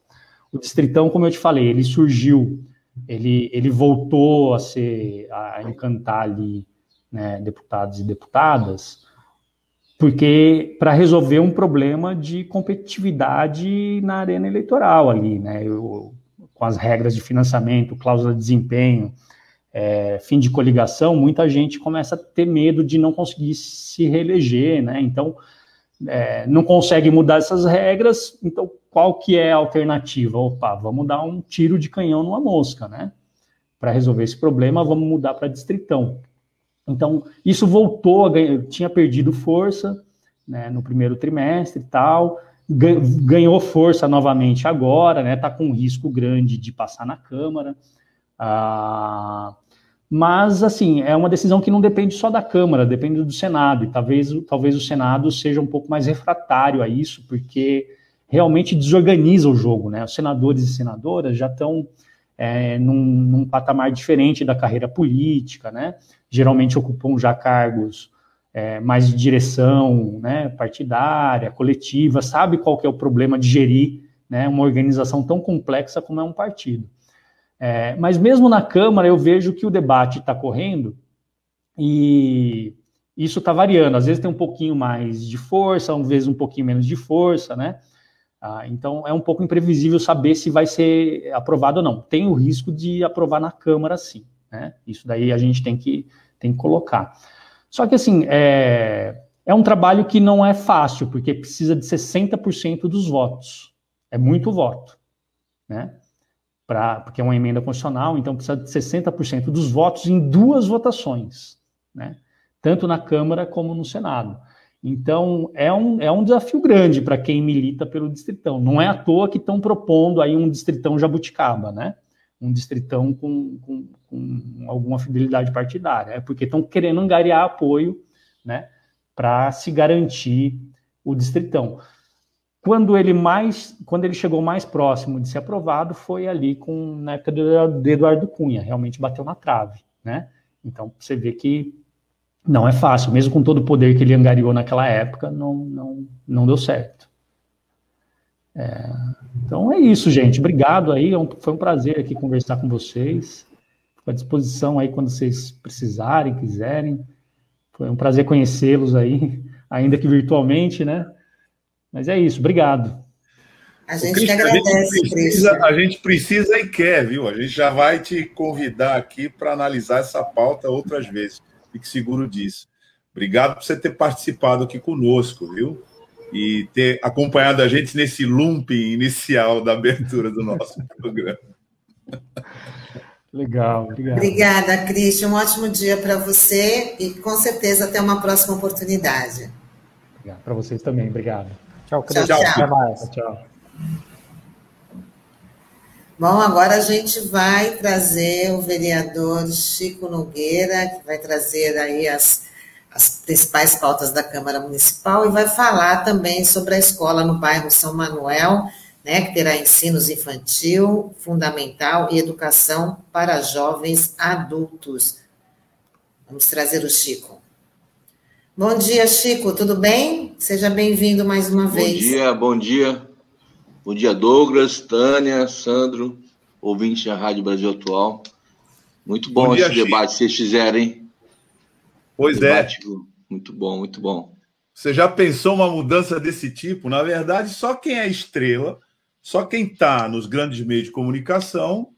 O Distritão, como eu te falei, ele surgiu, ele, ele voltou a ser, a encantar ali, né, deputados e deputadas, porque para resolver um problema de competitividade na arena eleitoral ali, né, eu, com as regras de financiamento, cláusula de desempenho, é, fim de coligação, muita gente começa a ter medo de não conseguir se reeleger, né, então é, não consegue mudar essas regras, então qual que é a alternativa? Opa, vamos dar um tiro de canhão numa mosca, né? Para resolver esse problema, vamos mudar para distritão. Então, isso voltou a ganhar, tinha perdido força né, no primeiro trimestre e tal, ganhou força novamente agora, né? Está com um risco grande de passar na Câmara. Ah, mas, assim, é uma decisão que não depende só da Câmara, depende do Senado, e talvez, talvez o Senado seja um pouco mais refratário a isso, porque realmente desorganiza o jogo, né? Os senadores e senadoras já estão é, num, num, patamar diferente da carreira política, né? Geralmente ocupam já cargos é, mais de direção né, partidária, coletiva, sabe qual que é o problema de gerir né, uma organização tão complexa como é um partido. É, mas mesmo na Câmara eu vejo que o debate está correndo e isso está variando. Às vezes tem um pouquinho mais de força, às vezes um pouquinho menos de força, né? Ah, então é um pouco imprevisível saber se vai ser aprovado ou não. Tem o risco de aprovar na Câmara, sim. Né? Isso daí a gente tem que, tem que colocar. Só que, assim, é, é um trabalho que não é fácil, porque precisa de 60% dos votos. É muito voto, né? Pra, porque é uma emenda constitucional, então precisa de 60% dos votos em duas votações, né? Tanto na Câmara como no Senado. Então, é um, é um desafio grande para quem milita pelo distritão. Não é à toa que estão propondo aí um distritão jabuticaba, né? Um distritão com, com, com alguma fidelidade partidária. É porque estão querendo angariar apoio, né? Para se garantir o distritão. Quando ele mais, quando ele chegou mais próximo de ser aprovado, foi ali com na época do Eduardo Cunha, realmente bateu na trave, né? Então você vê que não é fácil, mesmo com todo o poder que ele angariou naquela época, não, não, não deu certo. É, então é isso, gente. Obrigado aí. É foi um prazer aqui conversar com vocês. Fico à disposição aí quando vocês precisarem, quiserem. Foi um prazer conhecê-los aí, ainda que virtualmente, né? Mas é isso. Obrigado. A gente Cristian, que agradece, a gente, precisa, a gente precisa e quer, viu? A gente já vai te convidar aqui para analisar essa pauta outras vezes. Fique seguro disso. Obrigado por você ter participado aqui conosco, viu? E ter acompanhado a gente nesse looping inicial da abertura do nosso programa. Legal, obrigado. Obrigada, Cristian. Um ótimo dia para você e com certeza até uma próxima oportunidade. Obrigado. Para vocês também, obrigado. Tchau, Cristian. Tchau, tchau. Até mais. Tchau. Bom, agora a gente vai trazer o vereador Chico Nogueira, que vai trazer aí as, as principais pautas da Câmara Municipal e vai falar também sobre a escola no bairro São Manuel, né, que terá ensinos infantil, fundamental e educação para jovens adultos. Vamos trazer o Chico. Bom dia, Chico, tudo bem? Seja bem-vindo mais uma bom vez. Bom dia, bom dia. Bom dia, Douglas, Tânia, Sandro, ouvinte da Rádio Brasil Atual. Muito bom, bom dia, esse Chico. debate que vocês fizerem. Pois é. debate, é. Muito bom, muito bom. Você já pensou uma mudança desse tipo? Na verdade, só quem é estrela, só quem está nos grandes meios de comunicação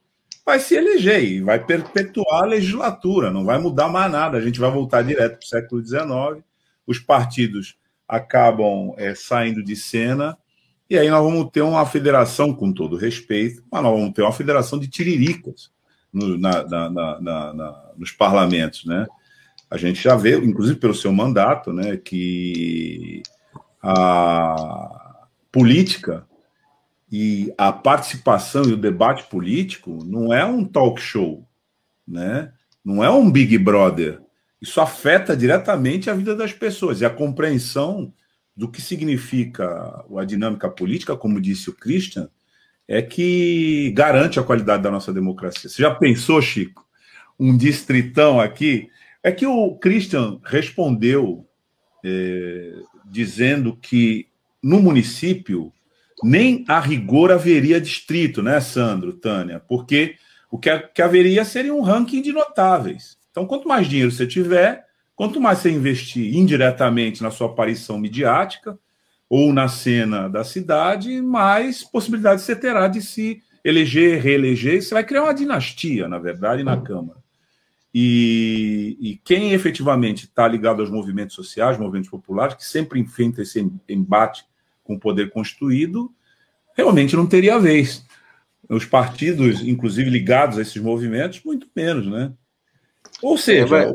vai se eleger e vai perpetuar a legislatura, não vai mudar mais nada. A gente vai voltar direto para o século XIX. Os partidos acabam é, saindo de cena e aí nós vamos ter uma federação, com todo respeito, mas nós vamos ter uma federação de tiriricas no, na, na, na, nos parlamentos, né? A gente já vê, inclusive pelo seu mandato, né, que a política e a participação e o debate político não é um talk show, né? Não é um Big Brother. Isso afeta diretamente a vida das pessoas e a compreensão do que significa a dinâmica política, como disse o Christian, é que garante a qualidade da nossa democracia. Você já pensou, Chico, um distritão aqui? É que o Christian respondeu é, dizendo que no município nem a rigor haveria distrito, né, Sandro, Tânia? Porque o que, que haveria seria um ranking de notáveis. Então, quanto mais dinheiro você tiver, Quanto mais você investir indiretamente na sua aparição midiática ou na cena da cidade, mais possibilidades você terá de se eleger, reeleger. Você vai criar uma dinastia, na verdade, na Câmara. E, e quem efetivamente está ligado aos movimentos sociais, movimentos populares, que sempre enfrenta esse embate com o poder constituído, realmente não teria vez. Os partidos, inclusive ligados a esses movimentos, muito menos, né? Ou seja, é,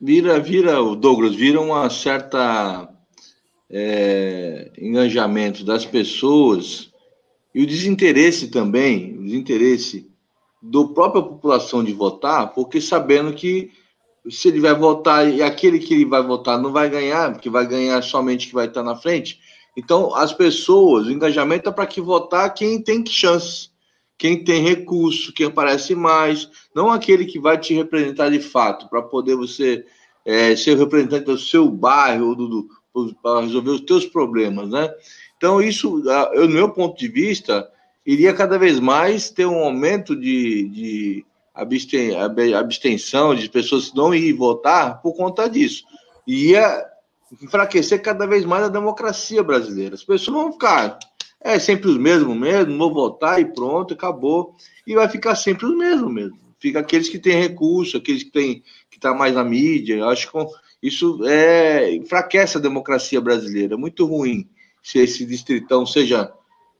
vira, vira, o Douglas, vira uma certa é, engajamento das pessoas e o desinteresse também, o desinteresse do própria população de votar, porque sabendo que se ele vai votar e aquele que ele vai votar não vai ganhar, porque vai ganhar somente que vai estar na frente. Então, as pessoas, o engajamento é para que votar quem tem chance, quem tem recurso, quem aparece mais, não aquele que vai te representar de fato, para poder você é, ser representante do seu bairro, do, do para resolver os teus problemas, né? Então, isso, eu, no meu ponto de vista, iria cada vez mais ter um aumento de, de abstenção, de pessoas não ir votar por conta disso. Ia enfraquecer cada vez mais a democracia brasileira. As pessoas vão ficar, é sempre os mesmos mesmo, vou votar e pronto, acabou. E vai ficar sempre os mesmos mesmo. Fica aqueles que têm recurso, aqueles que têm que está mais na mídia. Eu acho que isso é, enfraquece a democracia brasileira. É muito ruim se esse distritão, seja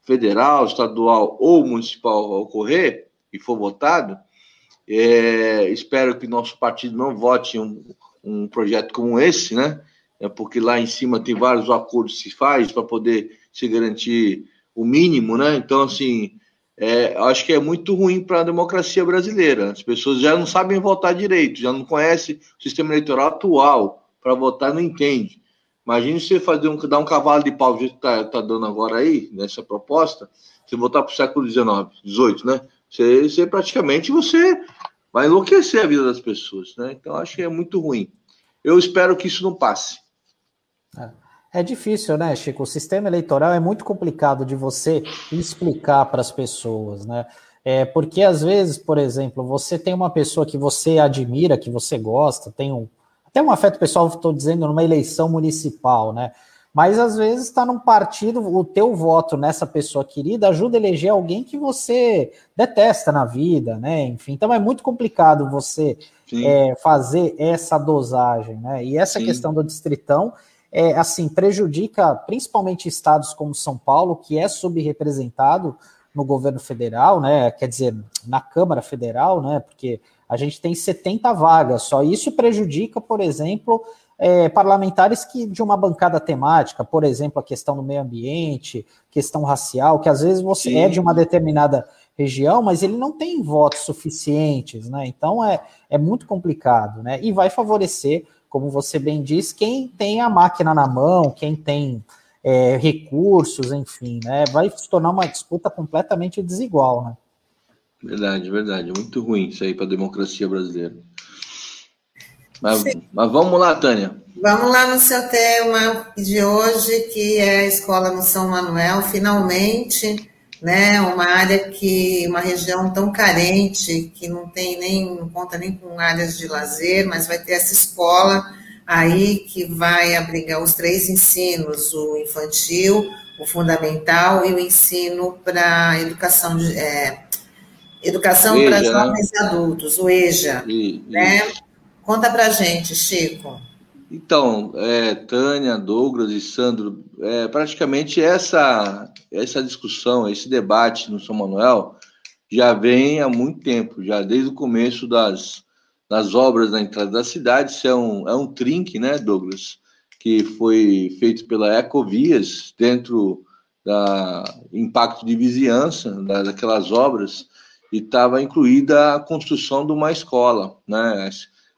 federal, estadual ou municipal, ocorrer e for votado. É, espero que nosso partido não vote um, um projeto como esse, né? é porque lá em cima tem vários acordos que se faz para poder se garantir o mínimo, né? Então, assim, é, acho que é muito ruim para a democracia brasileira. As pessoas já não sabem votar direito, já não conhecem o sistema eleitoral atual para votar, não entende. Imagine você fazer um, dar um cavalo de pau, que está tá dando agora aí, nessa proposta, você voltar para o século XIX, XVIII, né? Você, você, praticamente você vai enlouquecer a vida das pessoas, né? Então acho que é muito ruim. Eu espero que isso não passe. É, é difícil, né, Chico? O sistema eleitoral é muito complicado de você explicar para as pessoas, né? É, porque às vezes, por exemplo, você tem uma pessoa que você admira, que você gosta, tem um, até um afeto pessoal, estou dizendo, numa eleição municipal, né? Mas às vezes está num partido, o teu voto nessa pessoa querida ajuda a eleger alguém que você detesta na vida, né? Enfim, então é muito complicado você é, fazer essa dosagem, né? E essa Sim. questão do distritão é assim prejudica principalmente estados como São Paulo, que é subrepresentado no governo federal, né? Quer dizer, na Câmara Federal, né? Porque a gente tem 70 vagas, só isso prejudica, por exemplo, é, parlamentares que de uma bancada temática, por exemplo, a questão do meio ambiente, questão racial, que às vezes você Sim. é de uma determinada região, mas ele não tem votos suficientes, né? Então é, é muito complicado, né? E vai favorecer, como você bem diz, quem tem a máquina na mão, quem tem é, recursos, enfim, né? Vai se tornar uma disputa completamente desigual, né? Verdade, verdade. Muito ruim isso aí para a democracia brasileira. Mas, mas, vamos lá, Tânia. Vamos lá no seu tema de hoje, que é a escola no São Manuel. Finalmente, né, uma área que, uma região tão carente, que não tem nem, não conta nem com áreas de lazer, mas vai ter essa escola aí que vai abrigar os três ensinos, o infantil, o fundamental e o ensino para educação de, é, Educação para né? Jovens e Adultos, o EJA. E, né? Conta para gente, Chico. Então, é, Tânia, Douglas e Sandro, é, praticamente essa, essa discussão, esse debate no São Manuel já vem há muito tempo, já desde o começo das, das obras na entrada da cidade. Isso é um, é um trinque, né, Douglas, que foi feito pela Ecovias dentro da impacto de vizinhança da, daquelas obras e estava incluída a construção de uma escola, né?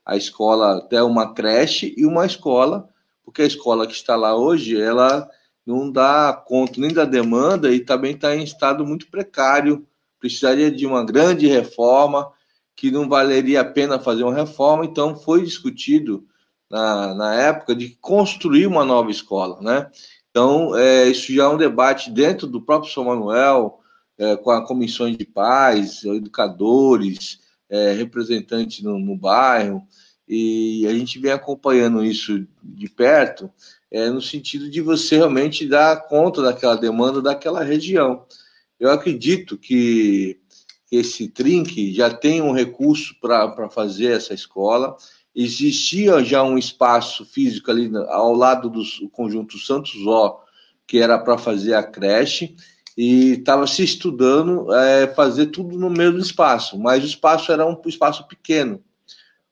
A escola até uma creche e uma escola, porque a escola que está lá hoje, ela não dá conta nem da demanda e também está em estado muito precário, precisaria de uma grande reforma, que não valeria a pena fazer uma reforma, então foi discutido na, na época de construir uma nova escola, né? Então, é, isso já é um debate dentro do próprio São Manuel, é, com a comissões de pais, educadores, é, representantes no, no, bairro, e a gente vem acompanhando isso de perto, é, no sentido de você realmente dar conta daquela demanda daquela região. Eu acredito que esse trinque já tem um recurso para fazer essa escola. Existia já um espaço físico ali ao lado do conjunto Santos Ó, que era para fazer a creche, e estava se estudando é, fazer tudo no mesmo espaço, mas o espaço era um espaço pequeno,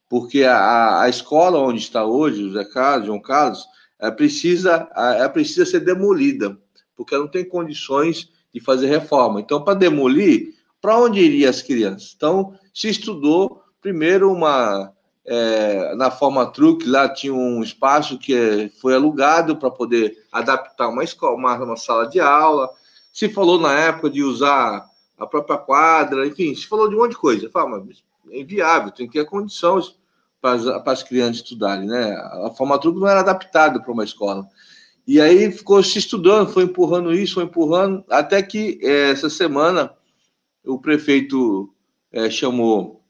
porque a, a escola onde está hoje, o Zé Carlos, João Carlos, é, precisa, é, precisa ser demolida, porque ela não tem condições de fazer reforma. Então, para demolir, para onde iriam as crianças? Então, se estudou primeiro uma. É, na forma truque, lá tinha um espaço que foi alugado para poder adaptar uma escola, uma, uma sala de aula, se falou na época de usar a própria quadra, enfim, se falou de um monte de coisa. Fala, mas é inviável, tem que ter condições para as, crianças estudarem, né? A formatura não era adaptada para uma escola. E aí ficou se estudando, foi empurrando isso, foi empurrando, até que é, essa semana o prefeito é, chamou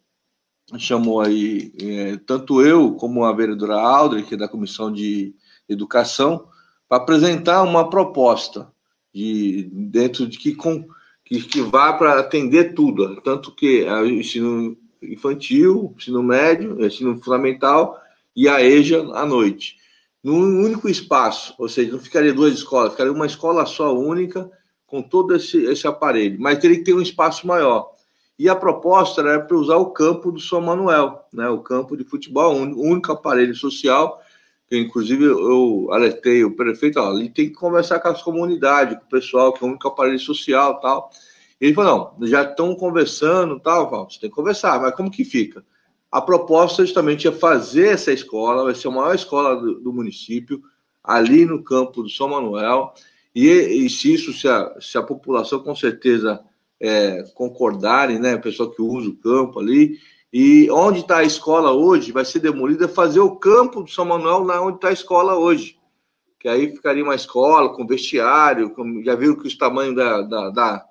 chamou aí é, tanto eu como a vereadora Aldre, que é da comissão de educação, para apresentar uma proposta de dentro de que, com, que, que vá para atender tudo, tanto que é o ensino infantil, ensino médio, ensino fundamental e a EJA à noite. Num único espaço, ou seja, não ficaria duas escolas, ficaria uma escola só única com todo esse, esse aparelho, mas teria que ter um espaço maior. E a proposta era para usar o campo do São Manuel, né, o campo de futebol, o único aparelho social que inclusive eu alertei o prefeito, ó, ele tem que conversar com as comunidades, com o pessoal, com o único aparelho social tal. Ele falou, não, já estão conversando tal, você tem que conversar, mas como que fica? A proposta justamente é fazer essa escola, vai ser a maior escola do, do município, ali no campo do São Manuel, e, e se isso, se a, se a população com certeza é, concordarem, né, o pessoal que usa o campo ali, e onde está a escola hoje vai ser demolida, fazer o campo do São Manuel lá onde está a escola hoje. Que aí ficaria uma escola com vestiário, com, já viram que o tamanho da, da, da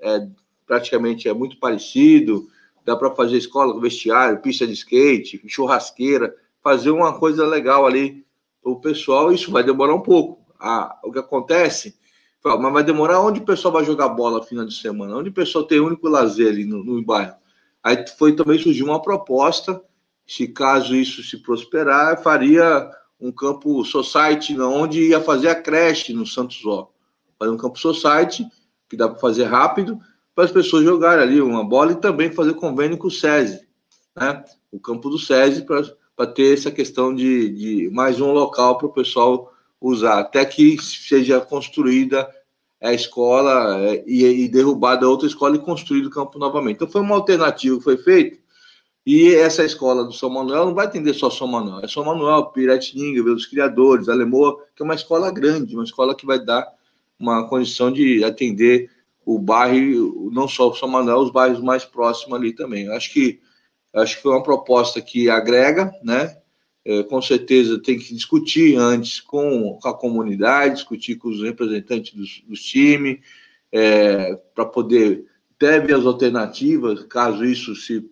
é, praticamente é muito parecido, dá para fazer escola com vestiário, pista de skate, churrasqueira, fazer uma coisa legal ali para o pessoal, isso vai demorar um pouco. Ah, o que acontece, mas vai demorar onde o pessoal vai jogar bola no final de semana, onde o pessoal tem único lazer ali no, no bairro. Aí foi também surgiu uma proposta, se caso isso se prosperar, faria um campo society, onde ia fazer a creche no Santos Ó. Fazer um campo society, que dá para fazer rápido, para as pessoas jogarem ali uma bola e também fazer convênio com o SESI, né? O campo do SESI para ter essa questão de, de mais um local para o pessoal usar, até que seja construída a escola é, e, e derrubada outra escola e construído o campo novamente. Então foi uma alternativa que foi feita. E essa escola do São Manuel não vai atender só São Manuel, é São Manuel, Piratininga, os criadores, Alemoa, que é uma escola grande, uma escola que vai dar uma condição de atender o bairro, não só o São Manuel, os bairros mais próximos ali também. Acho que acho que foi uma proposta que agrega, né? É, com certeza tem que discutir antes com, a comunidade, discutir com os representantes dos, dos times, é, para poder ter as alternativas, caso isso se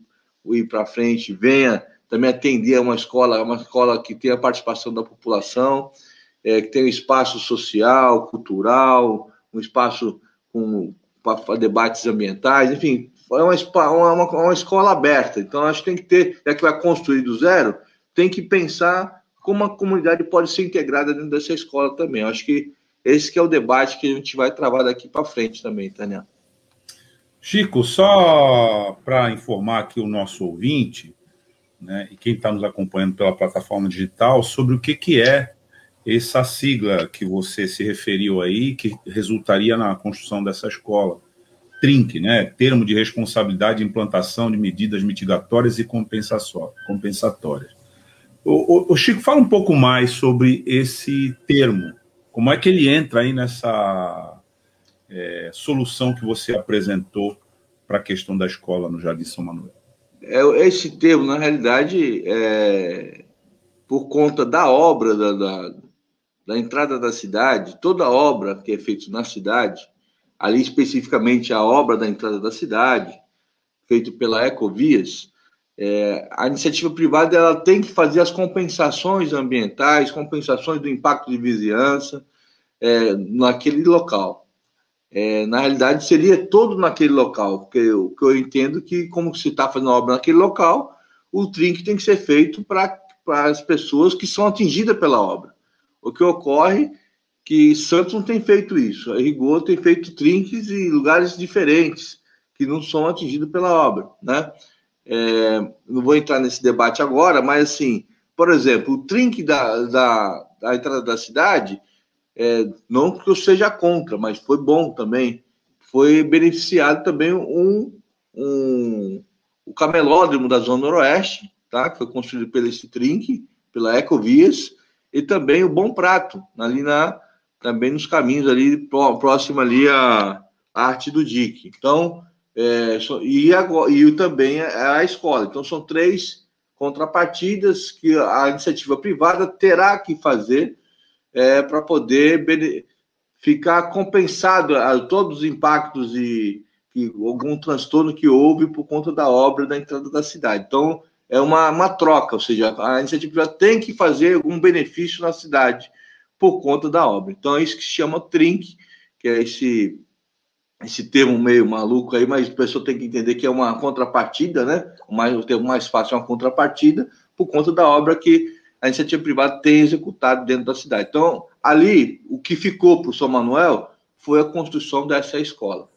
ir para frente, venha também atender a uma escola, uma escola que tenha a participação da população, é, que tenha um espaço social, cultural, um espaço para debates ambientais, enfim, é uma, uma, uma, escola aberta. Então, acho que tem que ter, já que vai construir do zero, tem que pensar como a comunidade pode ser integrada dentro dessa escola também. Eu acho que esse que é o debate que a gente vai travar daqui para frente também, Tânia. Chico, só para informar aqui o nosso ouvinte, né, e quem está nos acompanhando pela plataforma digital, sobre o que, que é essa sigla que você se referiu aí, que resultaria na construção dessa escola. TRINC, né? Termo de Responsabilidade e Implantação de Medidas Mitigatórias e Compensatórias. O, o, Chico, fala um pouco mais sobre esse termo. Como é que ele entra aí nessa é, solução que você apresentou para a questão da escola no Jardim São Manuel? É, esse termo, na realidade, é, por conta da obra da, da, da entrada da cidade, toda obra que é feita na cidade, ali especificamente a obra da entrada da cidade, feito pela Ecovias, é, a iniciativa privada ela tem que fazer as compensações ambientais, compensações do impacto de vizinhança é, naquele local. É, na realidade, seria todo naquele local, porque o que eu entendo que, como se está fazendo obra naquele local, o trinque tem que ser feito para as pessoas que são atingidas pela obra. O que ocorre que Santos não tem feito isso. A Rigor tem feito trinques em lugares diferentes que não são atingidos pela obra, né? É, não vou entrar nesse debate agora, mas assim, por exemplo, o trinque da, da, da entrada da cidade, é, não que eu seja contra, mas foi bom também. Foi beneficiado também um, um o camelódromo da Zona Noroeste, tá? que foi construído pelo esse trinque, pela Ecovias, e também o Bom Prato, ali na, também nos caminhos ali, próximo ali à, à arte do Dique. Então, é, e, agora, e também a escola. Então, são três contrapartidas que a iniciativa privada terá que fazer é, para poder ficar compensado a todos os impactos e, e, algum transtorno que houve por conta da obra da entrada da cidade. Então, é uma, uma troca, ou seja, a iniciativa privada tem que fazer algum benefício na cidade por conta da obra. Então, é isso que se chama TRINC, que é esse esse termo meio maluco aí, mas a pessoa tem que entender que é uma contrapartida, né? O termo mais fácil é uma contrapartida, por conta da obra que a iniciativa privada tem executado dentro da cidade. Então, ali, o que ficou para o São Manuel foi a construção dessa escola.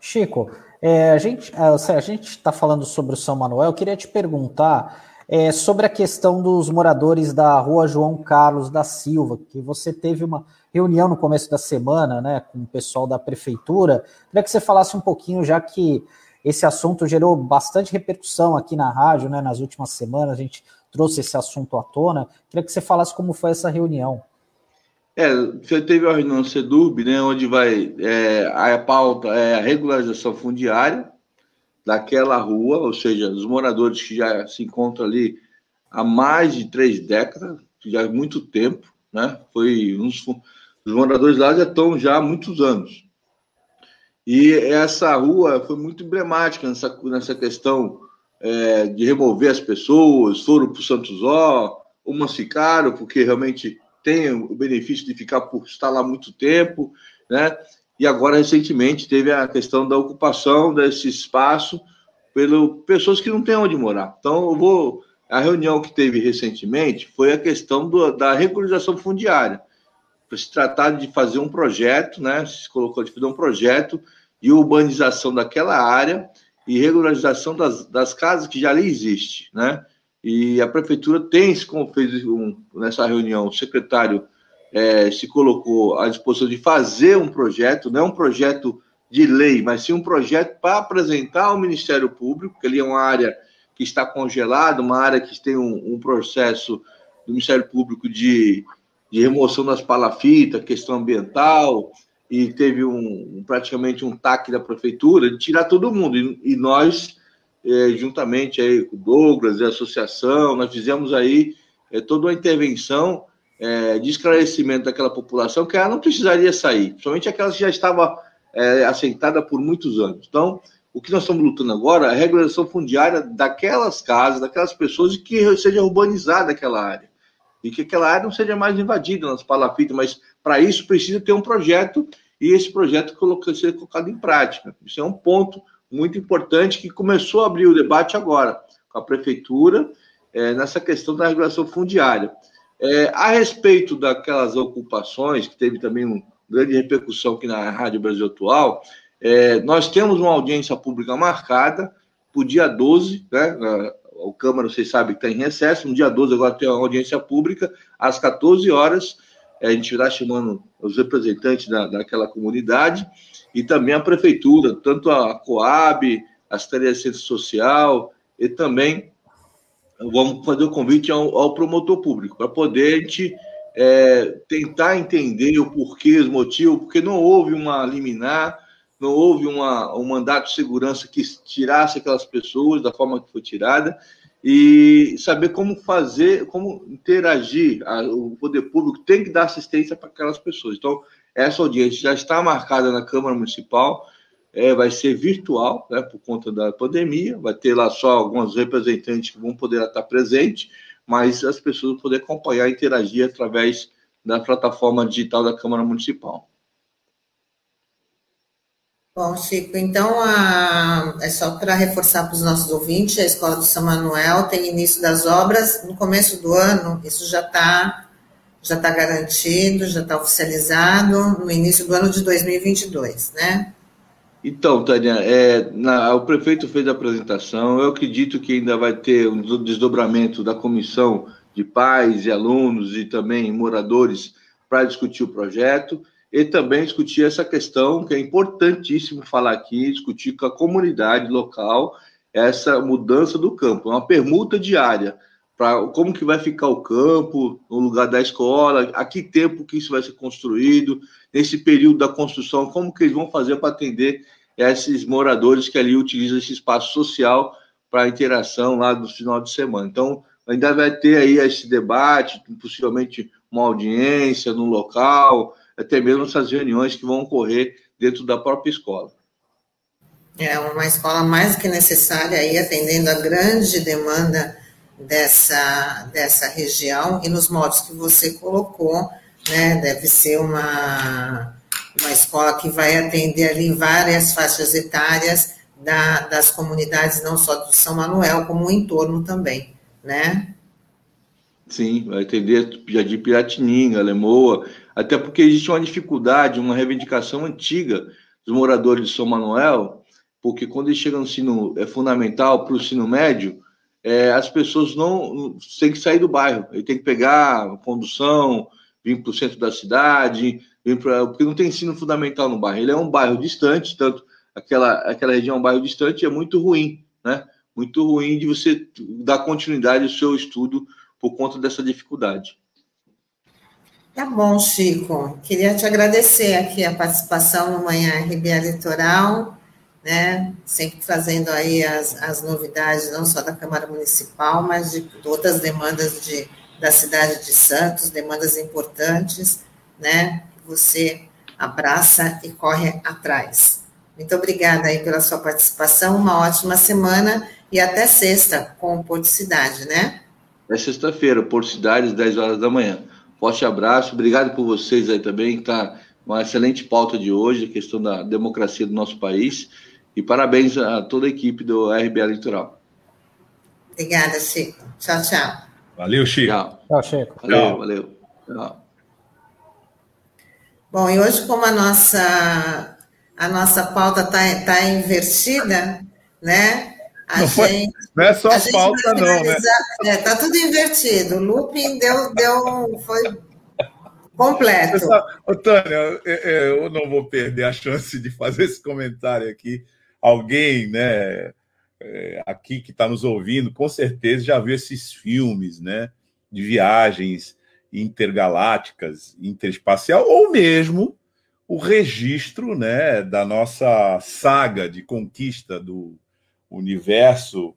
Chico, é, a gente a gente está falando sobre o São Manuel. Eu queria te perguntar é, sobre a questão dos moradores da rua João Carlos da Silva, que você teve uma reunião no começo da semana né, com o pessoal da prefeitura. Queria que você falasse um pouquinho, já que esse assunto gerou bastante repercussão aqui na rádio né, nas últimas semanas, a gente trouxe esse assunto à tona. Queria que você falasse como foi essa reunião. É, você teve a reunião CEDURB, né, onde vai é, a pauta é a regularização fundiária, daquela rua, ou seja, dos moradores que já se encontram ali há mais de três décadas, já há muito tempo, né? Foi uns, os moradores lá já estão já há muitos anos. E essa rua foi muito emblemática nessa, nessa questão é, de remover as pessoas, foram para o Santos Ó, umas ficaram porque realmente tem o benefício de ficar por estar lá muito tempo, né? e agora recentemente teve a questão da ocupação desse espaço pelo pessoas que não têm onde morar. Então, eu vou a reunião que teve recentemente foi a questão do, da regularização fundiária. Se tratar de fazer um projeto, né? Se colocou de fazer um projeto de urbanização daquela área e regularização das, das casas que já ali existem, né? E a prefeitura tem, como fez um, nessa reunião, o secretário é, se colocou à disposição de fazer um projeto, não é um projeto de lei, mas sim um projeto para apresentar ao Ministério Público, que ali é uma área que está congelada, uma área que tem um, um processo do Ministério Público de, de remoção das palafitas, questão ambiental, e teve um, praticamente um TAC da prefeitura de tirar todo mundo. E, e nós, é, juntamente aí com o Douglas e a associação, nós fizemos aí é, toda uma intervenção é, de esclarecimento daquela população que ela não precisaria sair, principalmente aquelas que já estava é, assentada por muitos anos. Então, o que nós estamos lutando agora é a regularização fundiária daquelas casas, daquelas pessoas, e que seja urbanizada aquela área. E que aquela área não seja mais invadida nas palafitas, mas para isso precisa ter um projeto e esse projeto ser colocado em prática. Isso é um ponto muito importante que começou a abrir o debate agora com a prefeitura é, nessa questão da regulação fundiária. É, a respeito daquelas ocupações, que teve também uma grande repercussão aqui na Rádio Brasil Atual, é, nós temos uma audiência pública marcada para o dia 12, né? O Câmara, vocês sabem que está em recesso, no dia 12 agora tem uma audiência pública, às 14 horas, é, a gente irá chamando os representantes da, daquela comunidade e também a prefeitura, tanto a Coab, a Secretaria de Ciência Social e também vamos fazer o convite ao, ao promotor público, para poder a gente é, tentar entender o porquê, os motivos, porque não houve uma liminar, não houve uma, um mandato de segurança que tirasse aquelas pessoas da forma que foi tirada, e saber como fazer, como interagir. O poder público tem que dar assistência para aquelas pessoas. Então, essa audiência já está marcada na Câmara Municipal é, vai ser virtual, né, por conta da pandemia, vai ter lá só alguns representantes que vão poder estar presentes, mas as pessoas vão poder acompanhar e interagir através da plataforma digital da Câmara Municipal. Bom, Chico, então a, é só para reforçar para os nossos ouvintes, a Escola do São Manuel tem início das obras no começo do ano, isso já está já tá garantido, já está oficializado no início do ano de 2022, né? Então, Tânia, é, na, o prefeito fez a apresentação. Eu acredito que ainda vai ter um desdobramento da comissão de pais e alunos e também moradores para discutir o projeto e também discutir essa questão que é importantíssimo falar aqui, discutir com a comunidade local essa mudança do campo, uma permuta diária para como que vai ficar o campo no lugar da escola, a que tempo que isso vai ser construído, nesse período da construção, como que eles vão fazer para atender esses moradores que ali utilizam esse espaço social para interação lá no final de semana. Então, ainda vai ter aí esse debate, possivelmente uma audiência no local, até mesmo essas reuniões que vão ocorrer dentro da própria escola. É uma escola mais que necessária aí, atendendo a grande demanda dessa, dessa região e nos modos que você colocou, né? Deve ser uma, uma escola que vai atender ali várias faixas etárias da, das comunidades, não só do São Manuel, como o entorno também, né? Sim, vai atender de Piratininga, Lemoa, até porque existe uma dificuldade, uma reivindicação antiga dos moradores de São Manuel, porque quando eles chegam no ensino é fundamental para o ensino médio, é, as pessoas não têm que sair do bairro, ele tem que pegar condução, vir para o centro da cidade, vir pra, porque não tem ensino fundamental no bairro. Ele é um bairro distante, tanto aquela, aquela região é um bairro distante, é muito ruim, né? Muito ruim de você dar continuidade ao seu estudo por conta dessa dificuldade. Tá bom, Chico. Queria te agradecer aqui a participação no Manhã RBA Litoral, né? Sempre trazendo aí as, as novidades, não só da Câmara Municipal, mas de, outras demandas de, da cidade de Santos, demandas importantes, né? Você abraça e corre atrás. Muito obrigada aí pela sua participação, uma ótima semana e até sexta com o Porto Cidade, né? É sexta-feira, Porto Cidade, às 10 horas da manhã. Forte abraço, obrigado por vocês aí também, tá uma excelente pauta de hoje, a questão da democracia do nosso país, e parabéns a toda a equipe do RBA Litoral. Obrigada, Chico. Tchau, tchau. Valeu, Chico. Tchau, tchau Chico. Valeu, tchau. valeu. Tchau. Bom, e hoje, como a nossa, a nossa pauta está tá invertida, né? A não, gente, não é só a pauta, não, né? É, tá tudo invertido. O looping deu, deu, foi completo. Antônio, eu não vou perder a chance de fazer esse comentário aqui. Alguém, né, é, aqui que está nos ouvindo, com certeza já viu esses filmes, né, de viagens intergalácticas, interespacial, ou mesmo o registro, né, da nossa saga de conquista do universo,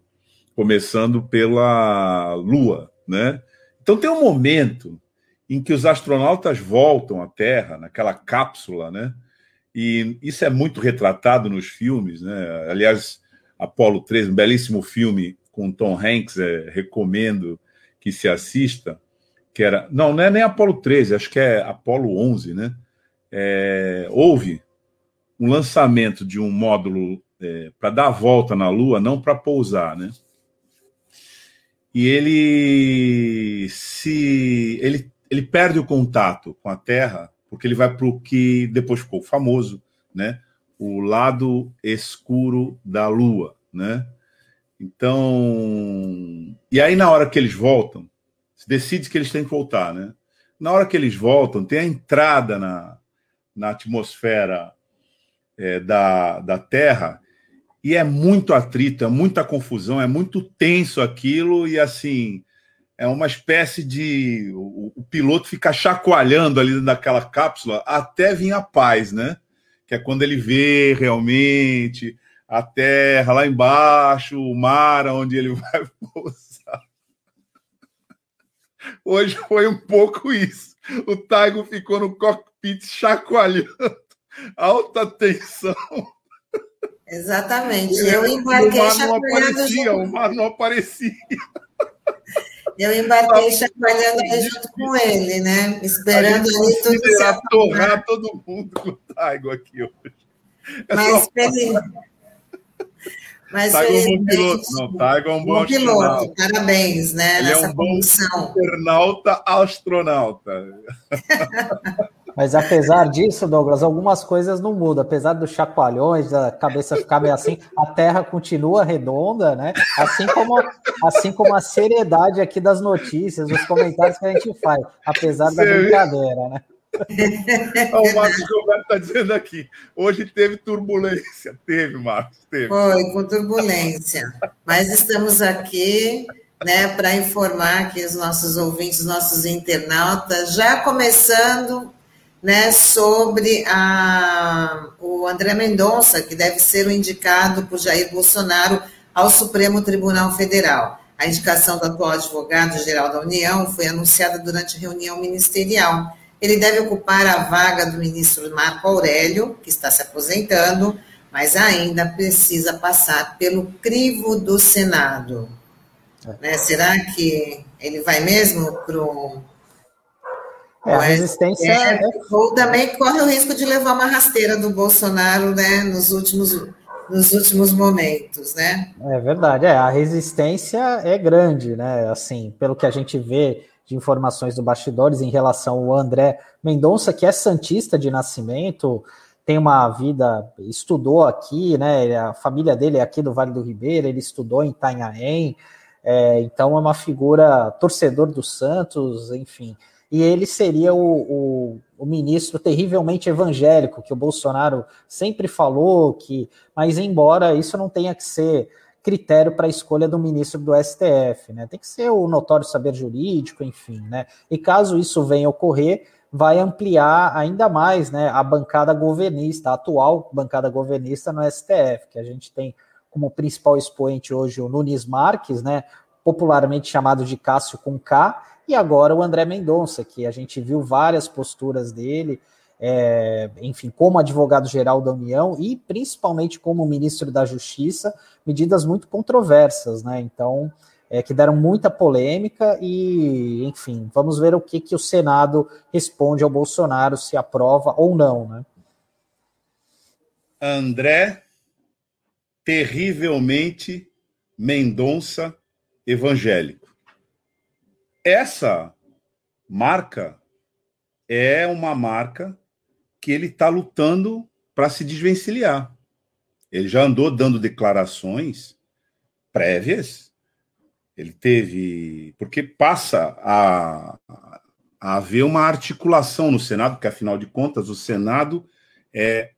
começando pela Lua, né? Então tem um momento em que os astronautas voltam à Terra, naquela cápsula, né? E isso é muito retratado nos filmes, né? Aliás, Apolo 13, um belíssimo filme com Tom Hanks, é, recomendo que se assista, que era, não, não é nem Apolo 13, acho que é Apolo 11, né? É, houve um lançamento de um módulo é, para dar a volta na Lua, não para pousar, né? E ele se ele, ele perde o contato com a Terra porque ele vai para o que depois ficou famoso, né? O lado escuro da Lua, né? Então, e aí na hora que eles voltam, se decide que eles têm que voltar, né? Na hora que eles voltam, tem a entrada na, na atmosfera é, da, da Terra e é muito atrito, é muita confusão, é muito tenso aquilo, e assim, é uma espécie de. O, o piloto fica chacoalhando ali naquela cápsula até vir a paz, né? Que é quando ele vê realmente a terra lá embaixo, o mar onde ele vai pousar. Hoje foi um pouco isso. O Taigo ficou no cockpit chacoalhando, alta tensão. Exatamente. Eu embarquei o mar não aparecia, o mar não aparecia. Eu embarquei chacoalhando junto com ele, né? Esperando ali tudo se atorrar todo mundo com o Taigo aqui hoje. É Mas, feliz... Mas Taigo é um bom piloto. Não, Taigo é um bom, bom piloto. Parabéns, né? Ele nessa é um bom internauta astronauta. Mas apesar disso, Douglas, algumas coisas não mudam. Apesar dos chacoalhões, da cabeça ficar meio assim, a Terra continua redonda, né? Assim como, assim como a seriedade aqui das notícias, dos comentários que a gente faz, apesar da brincadeira, né? o Marcos Gilberto está dizendo aqui. Hoje teve turbulência. Teve, Marcos, teve. Foi, com turbulência. Mas estamos aqui né, para informar que os nossos ouvintes, nossos internautas, já começando né, sobre a, o André Mendonça, que deve ser o indicado por Jair Bolsonaro ao Supremo Tribunal Federal. A indicação do atual advogado-geral da União foi anunciada durante a reunião ministerial. Ele deve ocupar a vaga do ministro Marco Aurélio, que está se aposentando, mas ainda precisa passar pelo crivo do Senado. É. Né? Será que ele vai mesmo para o é, a resistência. É, é... Ou também corre o risco de levar uma rasteira do Bolsonaro né, nos, últimos, nos últimos momentos, né? É verdade, é, a resistência é grande, né? Assim, pelo que a gente vê de informações do bastidores em relação ao André Mendonça, que é santista de nascimento, tem uma vida, estudou aqui, né? A família dele é aqui do Vale do Ribeira, ele estudou em Itanhaém, É, então é uma figura torcedor do Santos, enfim. E ele seria o, o, o, ministro terrivelmente evangélico, que o Bolsonaro sempre falou que. Mas, embora isso não tenha que ser critério para a escolha do ministro do STF, né? Tem que ser o notório saber jurídico, enfim, né? E caso isso venha ocorrer, vai ampliar ainda mais né, a bancada governista, a atual bancada governista no STF, que a gente tem como principal expoente hoje o Nunes Marques, né, popularmente chamado de Cássio com K, e agora o André Mendonça, que a gente viu várias posturas dele, é, enfim, como advogado-geral da União e principalmente como ministro da Justiça, medidas muito controversas, né? Então, é, que deram muita polêmica e, enfim, vamos ver o que, que o Senado responde ao Bolsonaro, se aprova ou não, né? André, terrivelmente Mendonça evangélico. Essa marca é uma marca que ele está lutando para se desvencilhar. Ele já andou dando declarações prévias ele teve. Porque passa a, a haver uma articulação no Senado, porque afinal de contas o Senado é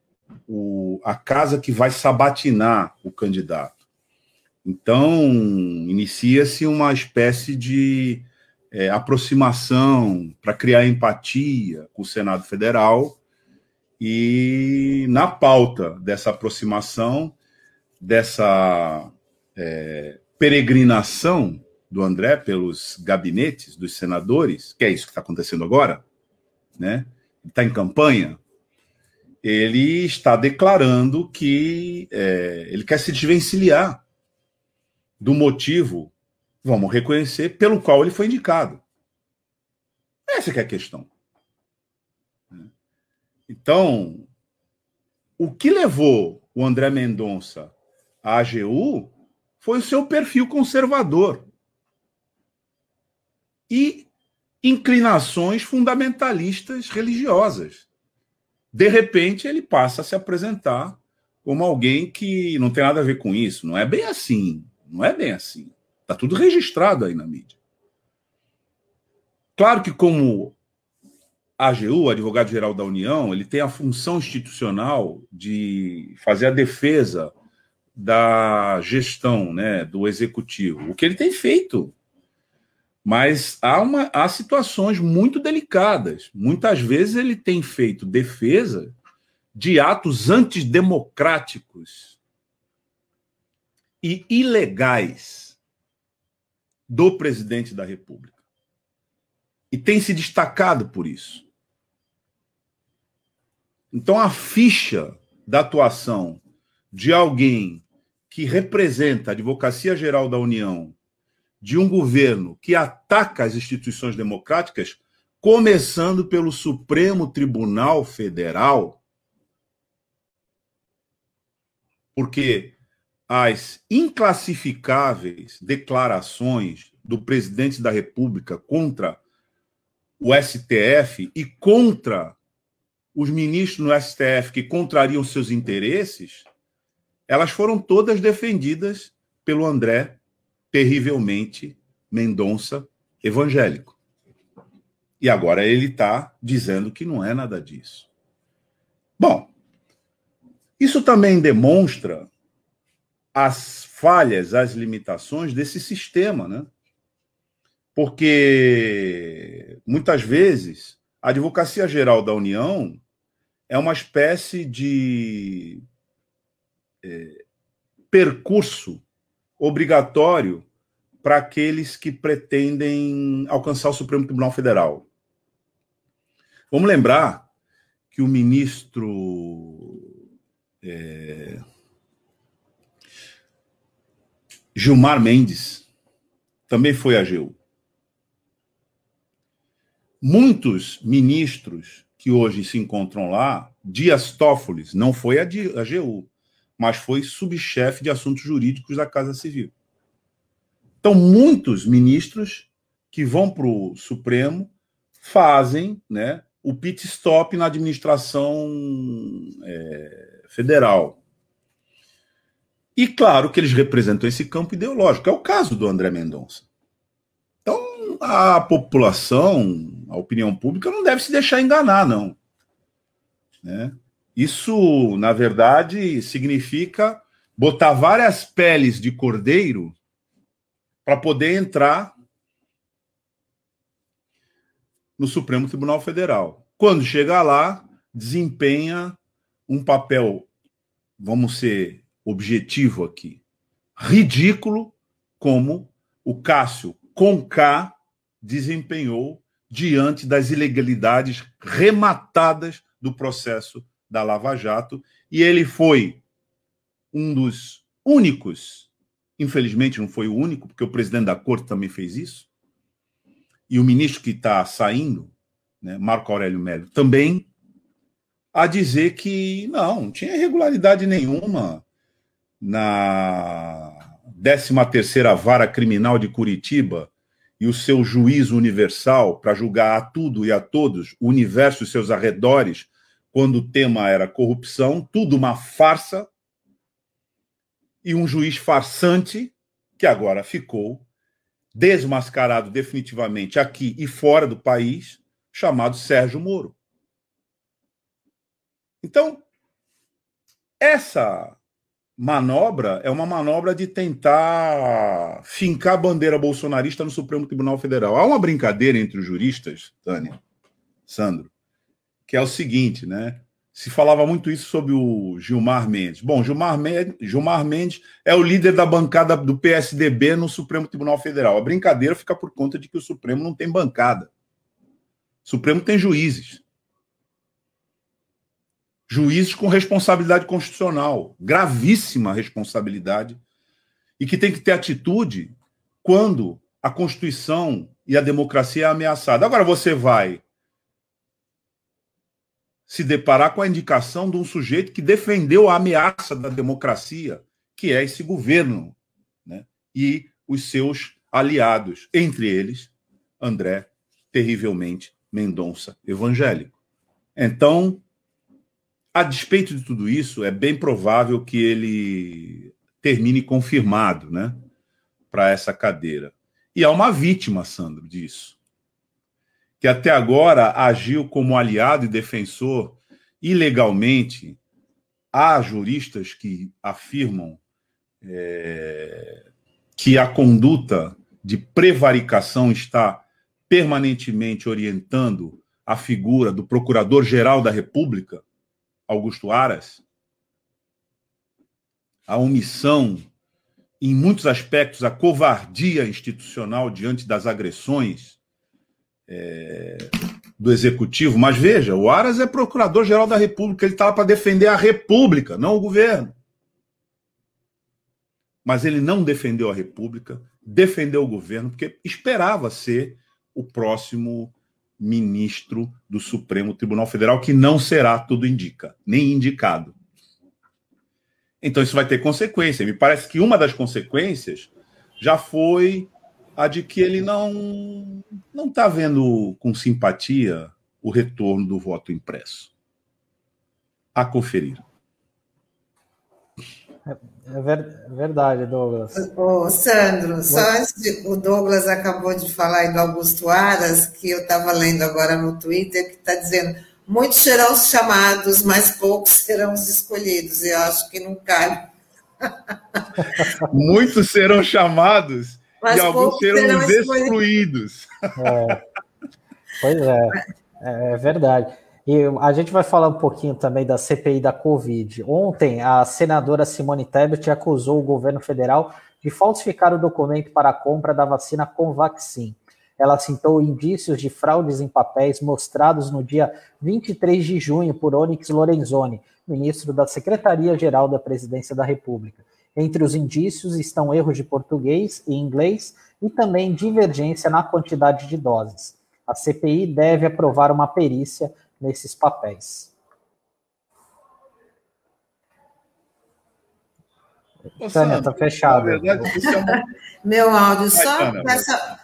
o, a casa que vai sabatinar o candidato. Então, inicia-se uma espécie de é, aproximação para criar empatia com o Senado Federal. E na pauta dessa aproximação, dessa é, peregrinação do André pelos gabinetes dos senadores, que é isso que está acontecendo agora, né? Está em campanha. Ele está declarando que é, ele quer se desvencilhar do motivo, vamos reconhecer, pelo qual ele foi indicado. Essa é a questão. Então, o que levou o André Mendonça à AGU foi o seu perfil conservador e inclinações fundamentalistas religiosas. De repente, ele passa a se apresentar como alguém que não tem nada a ver com isso. Não é bem assim. Não é bem assim. Está tudo registrado aí na mídia. Claro que, como AGU, advogado-geral da União, ele tem a função institucional de fazer a defesa da gestão, né, do executivo, o que ele tem feito. Mas há, uma, há situações muito delicadas. Muitas vezes ele tem feito defesa de atos antidemocráticos e ilegais do presidente da República. E tem se destacado por isso. Então, a ficha da atuação de alguém que representa a Advocacia Geral da União de um governo que ataca as instituições democráticas, começando pelo Supremo Tribunal Federal, porque as inclassificáveis declarações do presidente da República contra o STF e contra os ministros no STF que contrariam seus interesses elas foram todas defendidas pelo André, terrivelmente Mendonça, evangélico. E agora ele está dizendo que não é nada disso. Bom, isso também demonstra as falhas, as limitações desse sistema, né? Porque muitas vezes a Advocacia Geral da União é uma espécie de é, percurso obrigatório para aqueles que pretendem alcançar o Supremo Tribunal Federal. Vamos lembrar que o ministro é, Gilmar Mendes também foi AGU. Muitos ministros que hoje se encontram lá, Dias Toffoli não foi a AGU, mas foi subchefe de assuntos jurídicos da Casa Civil. Então, muitos ministros que vão para o Supremo fazem né, o pit stop na administração é, federal. E claro que eles representam esse campo ideológico. É o caso do André Mendonça. Então, a população, a opinião pública, não deve se deixar enganar, não. Né? Isso, na verdade, significa botar várias peles de cordeiro para poder entrar no Supremo Tribunal Federal. Quando chegar lá, desempenha um papel, vamos ser objetivo aqui, ridículo, como o Cássio Conká desempenhou diante das ilegalidades rematadas do processo da Lava Jato, e ele foi um dos únicos, infelizmente não foi o único, porque o presidente da corte também fez isso, e o ministro que está saindo, né, Marco Aurélio Melo, também a dizer que não, não tinha irregularidade nenhuma na 13ª Vara Criminal de Curitiba e o seu juízo universal para julgar a tudo e a todos, o universo e seus arredores, quando o tema era corrupção, tudo uma farsa, e um juiz farsante que agora ficou desmascarado definitivamente aqui e fora do país, chamado Sérgio Moro. Então, essa manobra é uma manobra de tentar fincar a bandeira bolsonarista no Supremo Tribunal Federal. Há uma brincadeira entre os juristas, Tânia, Sandro, que é o seguinte, né? se falava muito isso sobre o Gilmar Mendes. Bom, Gilmar Mendes, Gilmar Mendes é o líder da bancada do PSDB no Supremo Tribunal Federal. A brincadeira fica por conta de que o Supremo não tem bancada. O Supremo tem juízes. Juízes com responsabilidade constitucional, gravíssima responsabilidade, e que tem que ter atitude quando a Constituição e a democracia é ameaçada. Agora você vai se deparar com a indicação de um sujeito que defendeu a ameaça da democracia, que é esse governo, né? e os seus aliados, entre eles, André, terrivelmente, Mendonça, evangélico. Então, a despeito de tudo isso, é bem provável que ele termine confirmado né, para essa cadeira. E há uma vítima, Sandro, disso que até agora agiu como aliado e defensor ilegalmente. Há juristas que afirmam é, que a conduta de prevaricação está permanentemente orientando a figura do Procurador-Geral da República, Augusto Aras, a omissão, em muitos aspectos, a covardia institucional diante das agressões é, do executivo, mas veja, o Aras é procurador-geral da República, ele estava para defender a República, não o governo. Mas ele não defendeu a República, defendeu o governo, porque esperava ser o próximo ministro do Supremo Tribunal Federal, que não será, tudo indica, nem indicado. Então isso vai ter consequência. Me parece que uma das consequências já foi a de que ele não não está vendo com simpatia o retorno do voto impresso. A conferir. É, é verdade, Douglas. Ô, Sandro, só antes de, o Douglas acabou de falar aí do Augusto Aras, que eu estava lendo agora no Twitter, que está dizendo muitos serão chamados, mas poucos serão os escolhidos. Eu acho que não cabe. muitos serão chamados mas e alguns serão destruídos. É. Pois é, é, é verdade. E a gente vai falar um pouquinho também da CPI da Covid. Ontem, a senadora Simone Tebet acusou o governo federal de falsificar o documento para a compra da vacina Convaxin. Ela citou indícios de fraudes em papéis mostrados no dia 23 de junho por Onyx Lorenzoni, ministro da Secretaria-Geral da Presidência da República. Entre os indícios estão erros de português e inglês e também divergência na quantidade de doses. A CPI deve aprovar uma perícia nesses papéis. Tânia, está fechado. É Meu áudio, só,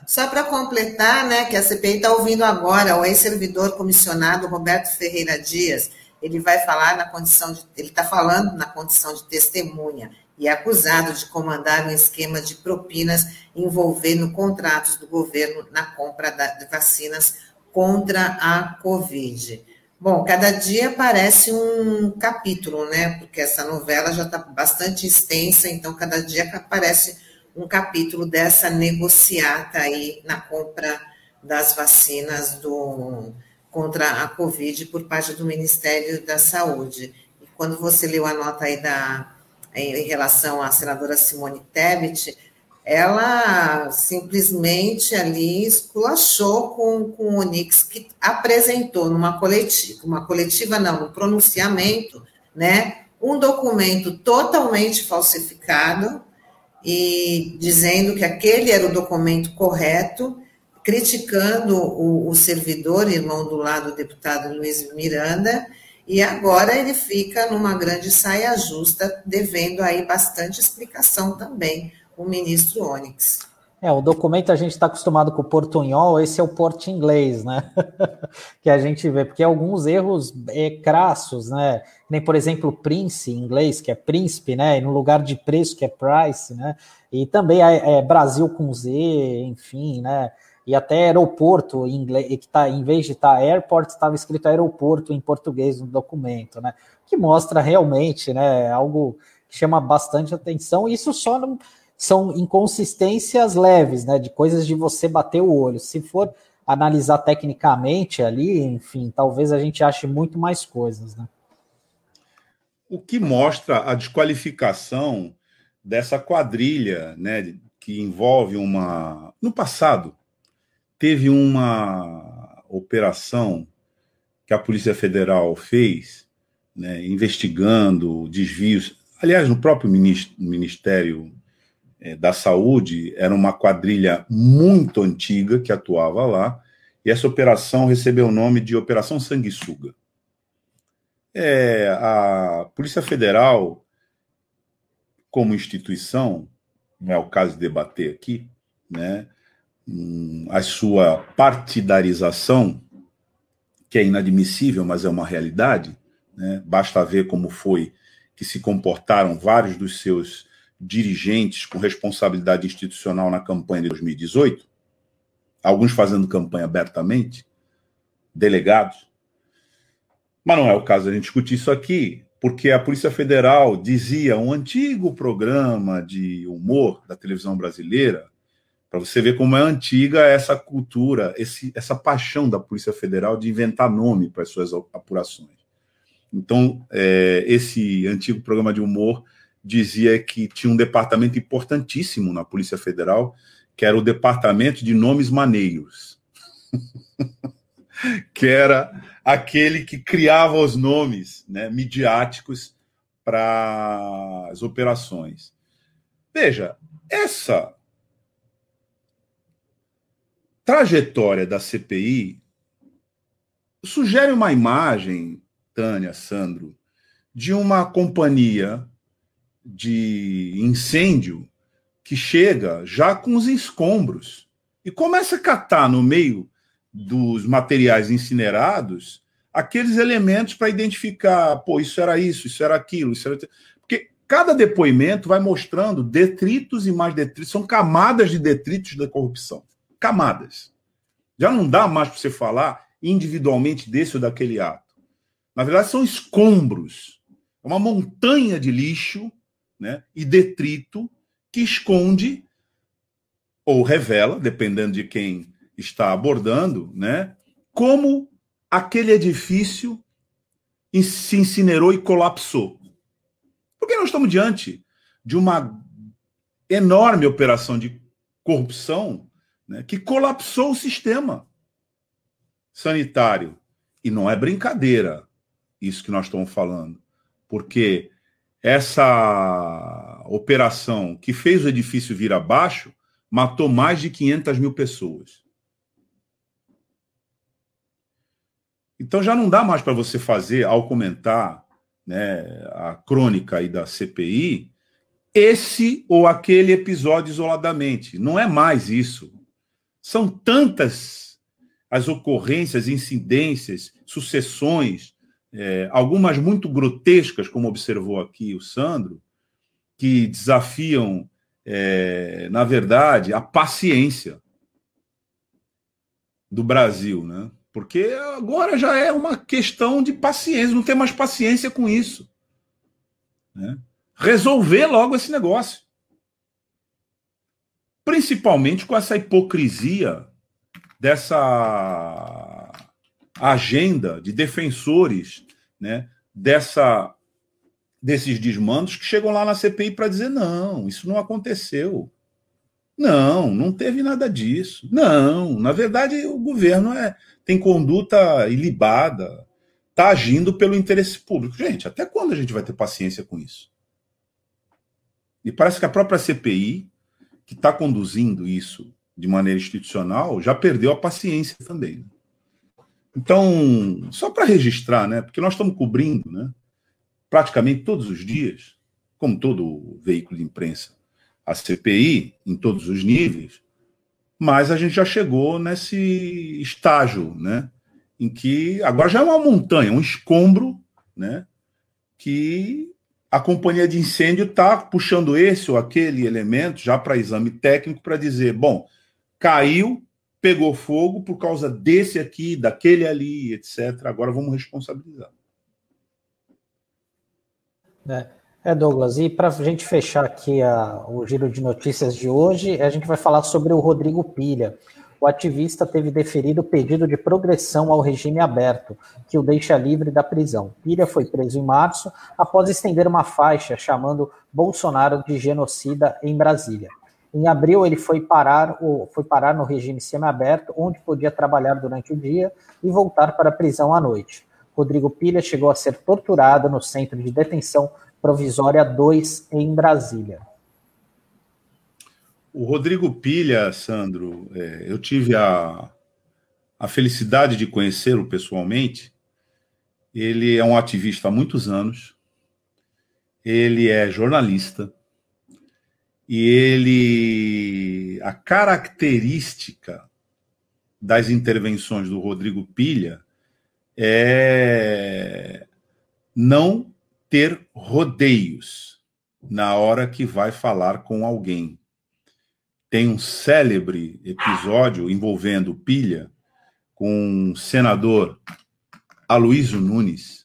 só para completar, né, que a CPI está ouvindo agora o ex-servidor comissionado Roberto Ferreira Dias. Ele vai falar na condição de. Ele está falando na condição de testemunha e é acusado de comandar um esquema de propinas envolvendo contratos do governo na compra de vacinas contra a Covid. Bom, cada dia aparece um capítulo, né? Porque essa novela já está bastante extensa, então cada dia aparece um capítulo dessa negociata aí na compra das vacinas do, contra a Covid por parte do Ministério da Saúde. E quando você leu a nota aí da, em relação à senadora Simone Tebet, ela simplesmente ali esculachou com, com o Onix, que apresentou numa coletiva, uma coletiva não, no pronunciamento, né, um documento totalmente falsificado e dizendo que aquele era o documento correto, criticando o, o servidor, irmão do lado do deputado Luiz Miranda, e agora ele fica numa grande saia justa, devendo aí bastante explicação também o ministro Onyx. É, o documento a gente está acostumado com o portunhol, esse é o porte inglês, né? que a gente vê, porque alguns erros é, crassos, né? Nem, por exemplo, Prince em inglês, que é príncipe, né? E no lugar de preço, que é price, né? E também é, é Brasil com Z, enfim, né? E até aeroporto em inglês, que tá, em vez de estar tá airport, estava escrito aeroporto em português no documento, né? Que mostra realmente, né? Algo que chama bastante atenção. Isso só não são inconsistências leves, né? De coisas de você bater o olho. Se for analisar tecnicamente ali, enfim, talvez a gente ache muito mais coisas, né? O que mostra a desqualificação dessa quadrilha, né, que envolve uma. No passado, teve uma operação que a Polícia Federal fez, né, investigando desvios. Aliás, no próprio Ministério da Saúde era uma quadrilha muito antiga que atuava lá, e essa operação recebeu o nome de Operação Sanguessuga. É, a Polícia Federal, como instituição, não é o caso de debater aqui, né, hum, a sua partidarização, que é inadmissível, mas é uma realidade, né, basta ver como foi que se comportaram vários dos seus dirigentes com responsabilidade institucional na campanha de 2018, alguns fazendo campanha abertamente, delegados. Mas não é o caso a gente discutir isso aqui, porque a Polícia Federal dizia um antigo programa de humor da televisão brasileira, para você ver como é antiga essa cultura, esse, essa paixão da Polícia Federal de inventar nome para as suas apurações. Então, é, esse antigo programa de humor dizia que tinha um departamento importantíssimo na Polícia Federal, que era o Departamento de Nomes Maneiros. que era aquele que criava os nomes né, midiáticos para as operações. Veja, essa trajetória da CPI sugere uma imagem, Tânia, Sandro, de uma companhia de incêndio que chega já com os escombros e começa a catar no meio dos materiais incinerados aqueles elementos para identificar, pô, isso era isso, isso era aquilo, isso era... porque cada depoimento vai mostrando detritos e mais detritos, são camadas de detritos da corrupção, camadas. Já não dá mais para você falar individualmente desse ou daquele ato. Na verdade, são escombros, é uma montanha de lixo né, e detrito que esconde ou revela, dependendo de quem está abordando, né, como aquele edifício se incinerou e colapsou. Porque nós estamos diante de uma enorme operação de corrupção né, que colapsou o sistema sanitário. E não é brincadeira isso que nós estamos falando, porque essa operação que fez o edifício vir abaixo matou mais de 500 mil pessoas. Então já não dá mais para você fazer, ao comentar né, a crônica aí da CPI, esse ou aquele episódio isoladamente. Não é mais isso. São tantas as ocorrências, incidências, sucessões é, algumas muito grotescas, como observou aqui o Sandro, que desafiam, é, na verdade, a paciência do Brasil, né? Porque agora já é uma questão de paciência, não tem mais paciência com isso. Né? Resolver logo esse negócio. Principalmente com essa hipocrisia dessa agenda de defensores né, dessa, desses desmandos que chegam lá na CPI para dizer: não, isso não aconteceu. Não, não teve nada disso. Não, na verdade, o governo é, tem conduta ilibada, está agindo pelo interesse público. Gente, até quando a gente vai ter paciência com isso? E parece que a própria CPI, que está conduzindo isso de maneira institucional, já perdeu a paciência também. Então, só para registrar, né? Porque nós estamos cobrindo, né? Praticamente todos os dias, como todo veículo de imprensa, a CPI em todos os níveis, mas a gente já chegou nesse estágio, né? Em que agora já é uma montanha, um escombro, né? Que a companhia de incêndio está puxando esse ou aquele elemento já para exame técnico para dizer, bom, caiu, pegou fogo por causa desse aqui, daquele ali, etc. Agora vamos responsabilizar. É, é Douglas, e para a gente fechar aqui a, o giro de notícias de hoje, a gente vai falar sobre o Rodrigo Pilha. O ativista teve deferido pedido de progressão ao regime aberto, que o deixa livre da prisão. Pilha foi preso em março após estender uma faixa chamando Bolsonaro de genocida em Brasília. Em abril, ele foi parar, foi parar no regime semiaberto, onde podia trabalhar durante o dia e voltar para a prisão à noite. Rodrigo Pilha chegou a ser torturado no Centro de Detenção Provisória 2, em Brasília. O Rodrigo Pilha, Sandro, é, eu tive a, a felicidade de conhecê-lo pessoalmente. Ele é um ativista há muitos anos, ele é jornalista, e ele a característica das intervenções do Rodrigo Pilha é não ter rodeios na hora que vai falar com alguém. Tem um célebre episódio envolvendo Pilha com o senador Aloysio Nunes,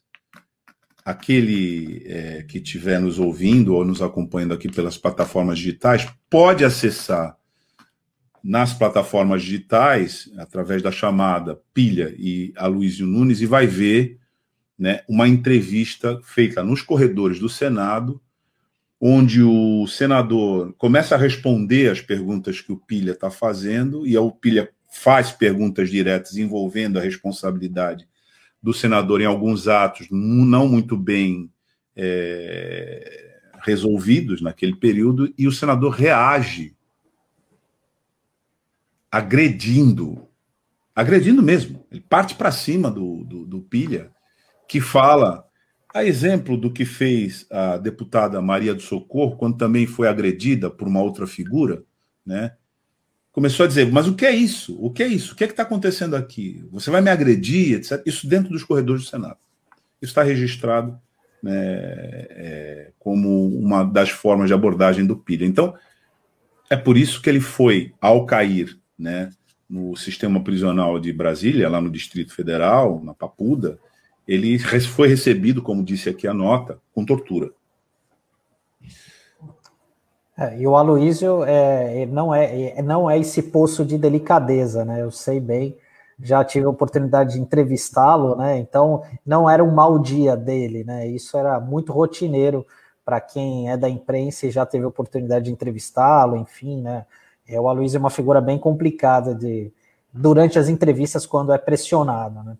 aquele é, que estiver nos ouvindo ou nos acompanhando aqui pelas plataformas digitais pode acessar nas plataformas digitais, através da chamada Pilha e Aloysio Nunes, e vai ver né, uma entrevista feita nos corredores do Senado, onde o senador começa a responder as perguntas que o Pilha está fazendo, e o Pilha faz perguntas diretas envolvendo a responsabilidade do senador em alguns atos não muito bem é, resolvidos naquele período, e o senador reage agredindo, agredindo mesmo. Ele parte para cima do, do, do Pilha, que fala, a exemplo do que fez a deputada Maria do Socorro, quando também foi agredida por uma outra figura, né? Começou a dizer: mas o que é isso? O que é isso? O que é está acontecendo aqui? Você vai me agredir, etc. Isso dentro dos corredores do Senado. Isso está registrado né, é, como uma das formas de abordagem do Pilha. Então, é por isso que ele foi, ao cair né, no sistema prisional de Brasília, lá no Distrito Federal, na Papuda, ele foi recebido, como disse aqui a nota, com tortura. É, e o Aloísio é, não, é, é, não é esse poço de delicadeza, né? Eu sei bem, já tive a oportunidade de entrevistá-lo, né? Então não era um mau dia dele, né? Isso era muito rotineiro para quem é da imprensa e já teve a oportunidade de entrevistá-lo, enfim, né? É, o Aloysio é uma figura bem complicada de durante as entrevistas quando é pressionado, né?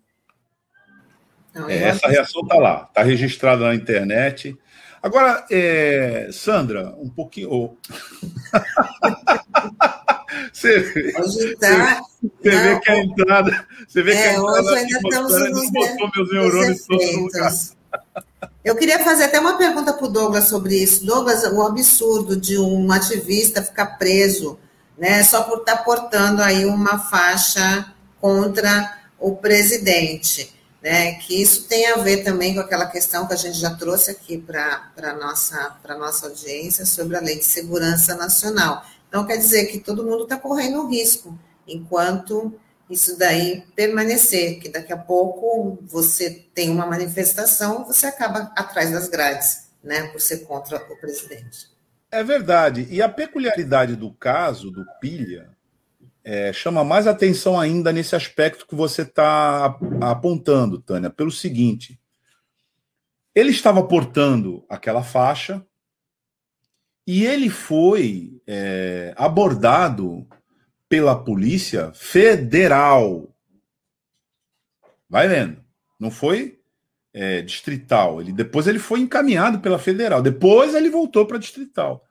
É, essa reação está lá, está registrada na internet. Agora, é, Sandra, um pouquinho. Oh. você, vê, você, tá, você vê que a entrada. Você vê é, que a entrada hoje ainda estamos botou meus neurônios todos no lugar. Eu queria fazer até uma pergunta para o Douglas sobre isso. Douglas, o absurdo de um ativista ficar preso, né, só por estar tá portando aí uma faixa contra o presidente. Né, que isso tem a ver também com aquela questão que a gente já trouxe aqui para a nossa, nossa audiência sobre a Lei de Segurança Nacional. Então, quer dizer que todo mundo está correndo risco, enquanto isso daí permanecer, que daqui a pouco você tem uma manifestação, você acaba atrás das grades, né, por ser contra o presidente. É verdade. E a peculiaridade do caso do Pilha é, chama mais atenção ainda nesse aspecto que você está apontando, Tânia, pelo seguinte: ele estava portando aquela faixa e ele foi é, abordado pela Polícia Federal. Vai vendo. Não foi é, distrital. Ele, depois ele foi encaminhado pela Federal. Depois ele voltou para distrital.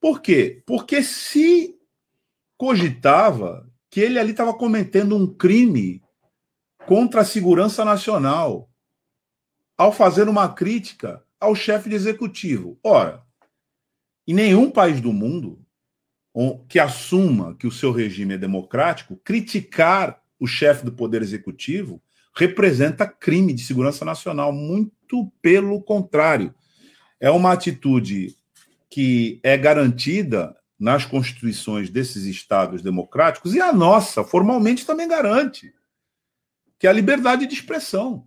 Por quê? Porque se cogitava que ele ali estava cometendo um crime contra a segurança nacional ao fazer uma crítica ao chefe de executivo. Ora, em nenhum país do mundo que assuma que o seu regime é democrático, criticar o chefe do poder executivo representa crime de segurança nacional. Muito pelo contrário. É uma atitude que é garantida nas constituições desses estados democráticos e a nossa, formalmente, também garante, que é a liberdade de expressão.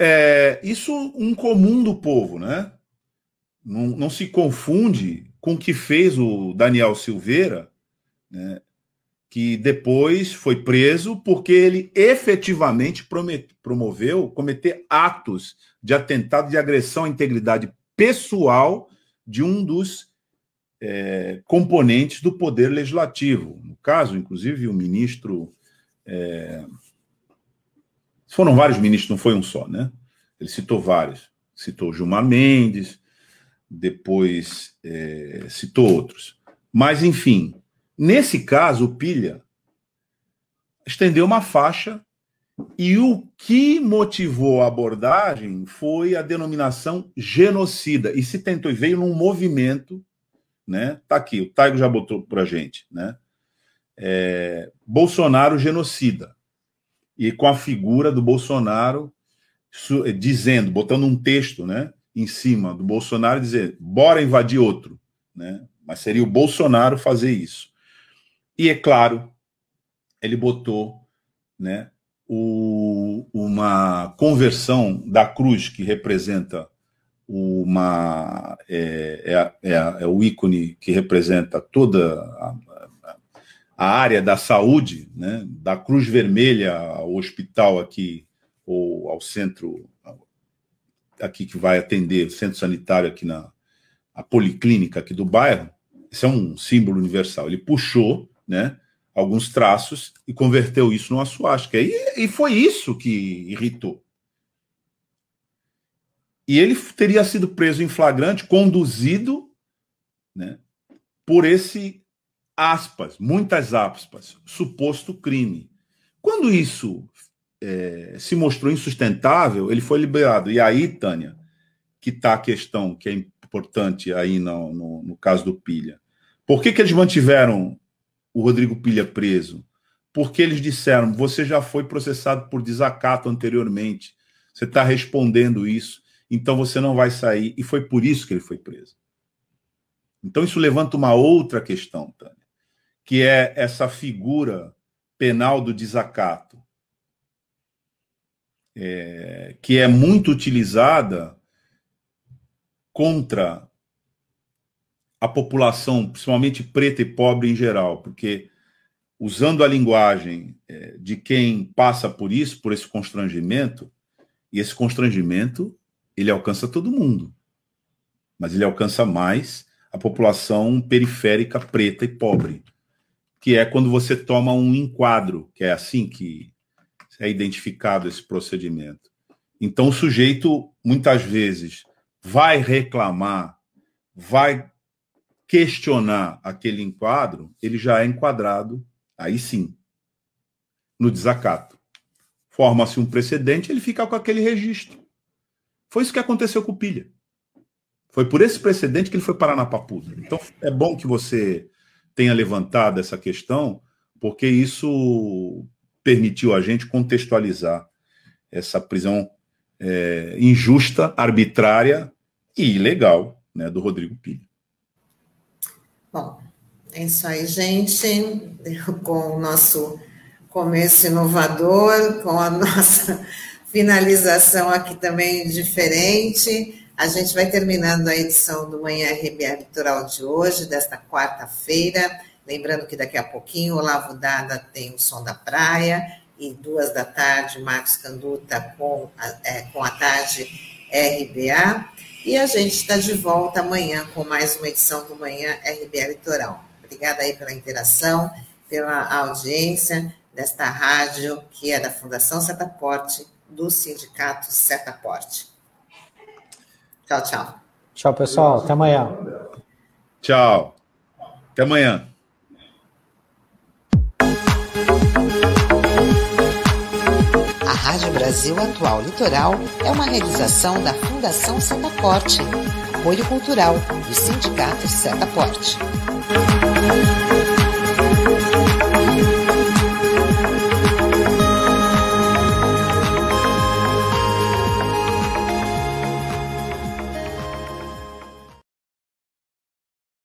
É, isso um comum do povo, né? Não, não se confunde com o que fez o Daniel Silveira, né? que depois foi preso porque ele efetivamente promoveu cometer atos de atentado de agressão à integridade pessoal de um dos é, componentes do poder legislativo. No caso, inclusive, o ministro. É, foram vários ministros, não foi um só, né? Ele citou vários. Citou Gilmar Mendes, depois é, citou outros. Mas, enfim, nesse caso, o Pilha estendeu uma faixa e o que motivou a abordagem foi a denominação genocida. E se tentou, e veio num movimento, né? Tá aqui, o Taigo já botou para a gente, né? É, Bolsonaro genocida. E com a figura do Bolsonaro dizendo, botando um texto, né? Em cima do Bolsonaro, dizer, bora invadir outro, né? Mas seria o Bolsonaro fazer isso. E é claro, ele botou, né? O, uma conversão da cruz que representa uma é, é, é, é, o ícone que representa toda a, a, área da saúde, né, da Cruz Vermelha ao hospital aqui ou ao centro aqui que vai atender centro sanitário aqui na a policlínica aqui do bairro. Esse é um símbolo universal. Ele puxou, né, alguns traços e converteu isso numa suástica. E, e foi isso que irritou. E ele teria sido preso em flagrante, conduzido né, por esse aspas, muitas aspas, suposto crime. Quando isso é, se mostrou insustentável, ele foi liberado. E aí, Tânia, que está a questão que é importante aí no, no, no caso do Pilha. Por que, que eles mantiveram o Rodrigo Pilha preso? Porque eles disseram: você já foi processado por desacato anteriormente, você está respondendo isso, então você não vai sair. E foi por isso que ele foi preso. Então isso levanta uma outra questão, Tânia, que é essa figura penal do desacato, é, que é muito utilizada contra a população, principalmente preta e pobre em geral, porque usando a linguagem é, de quem passa por isso, por esse constrangimento, e esse constrangimento ele alcança todo mundo, mas ele alcança mais a população periférica preta e pobre, que é quando você toma um enquadro, que é assim que é identificado esse procedimento. Então o sujeito muitas vezes vai reclamar, vai questionar aquele enquadro, ele já é enquadrado, aí sim, no desacato. Forma-se um precedente, ele fica com aquele registro. Foi isso que aconteceu com o Pilha. Foi por esse precedente que ele foi parar na papuda. Então, é bom que você tenha levantado essa questão, porque isso permitiu a gente contextualizar essa prisão é, injusta, arbitrária e ilegal né, do Rodrigo Pilha. Bom, é isso aí, gente. Com o nosso começo inovador, com a nossa finalização aqui também diferente. A gente vai terminando a edição do Manhã RBA Litoral de hoje, desta quarta-feira. Lembrando que daqui a pouquinho o Olavo Dada tem o Som da Praia e duas da tarde, Marcos Canduta com a, é, com a tarde RBA. E a gente está de volta amanhã com mais uma edição do Manhã RBA Litoral. Obrigada aí pela interação, pela audiência desta rádio que é da Fundação Setaporte, do Sindicato Setaporte. Tchau, tchau. Tchau, pessoal. Até amanhã. Tchau. Até amanhã. Rádio Brasil Atual Litoral é uma realização da Fundação Setaporte, apoio cultural do Sindicato Setaporte.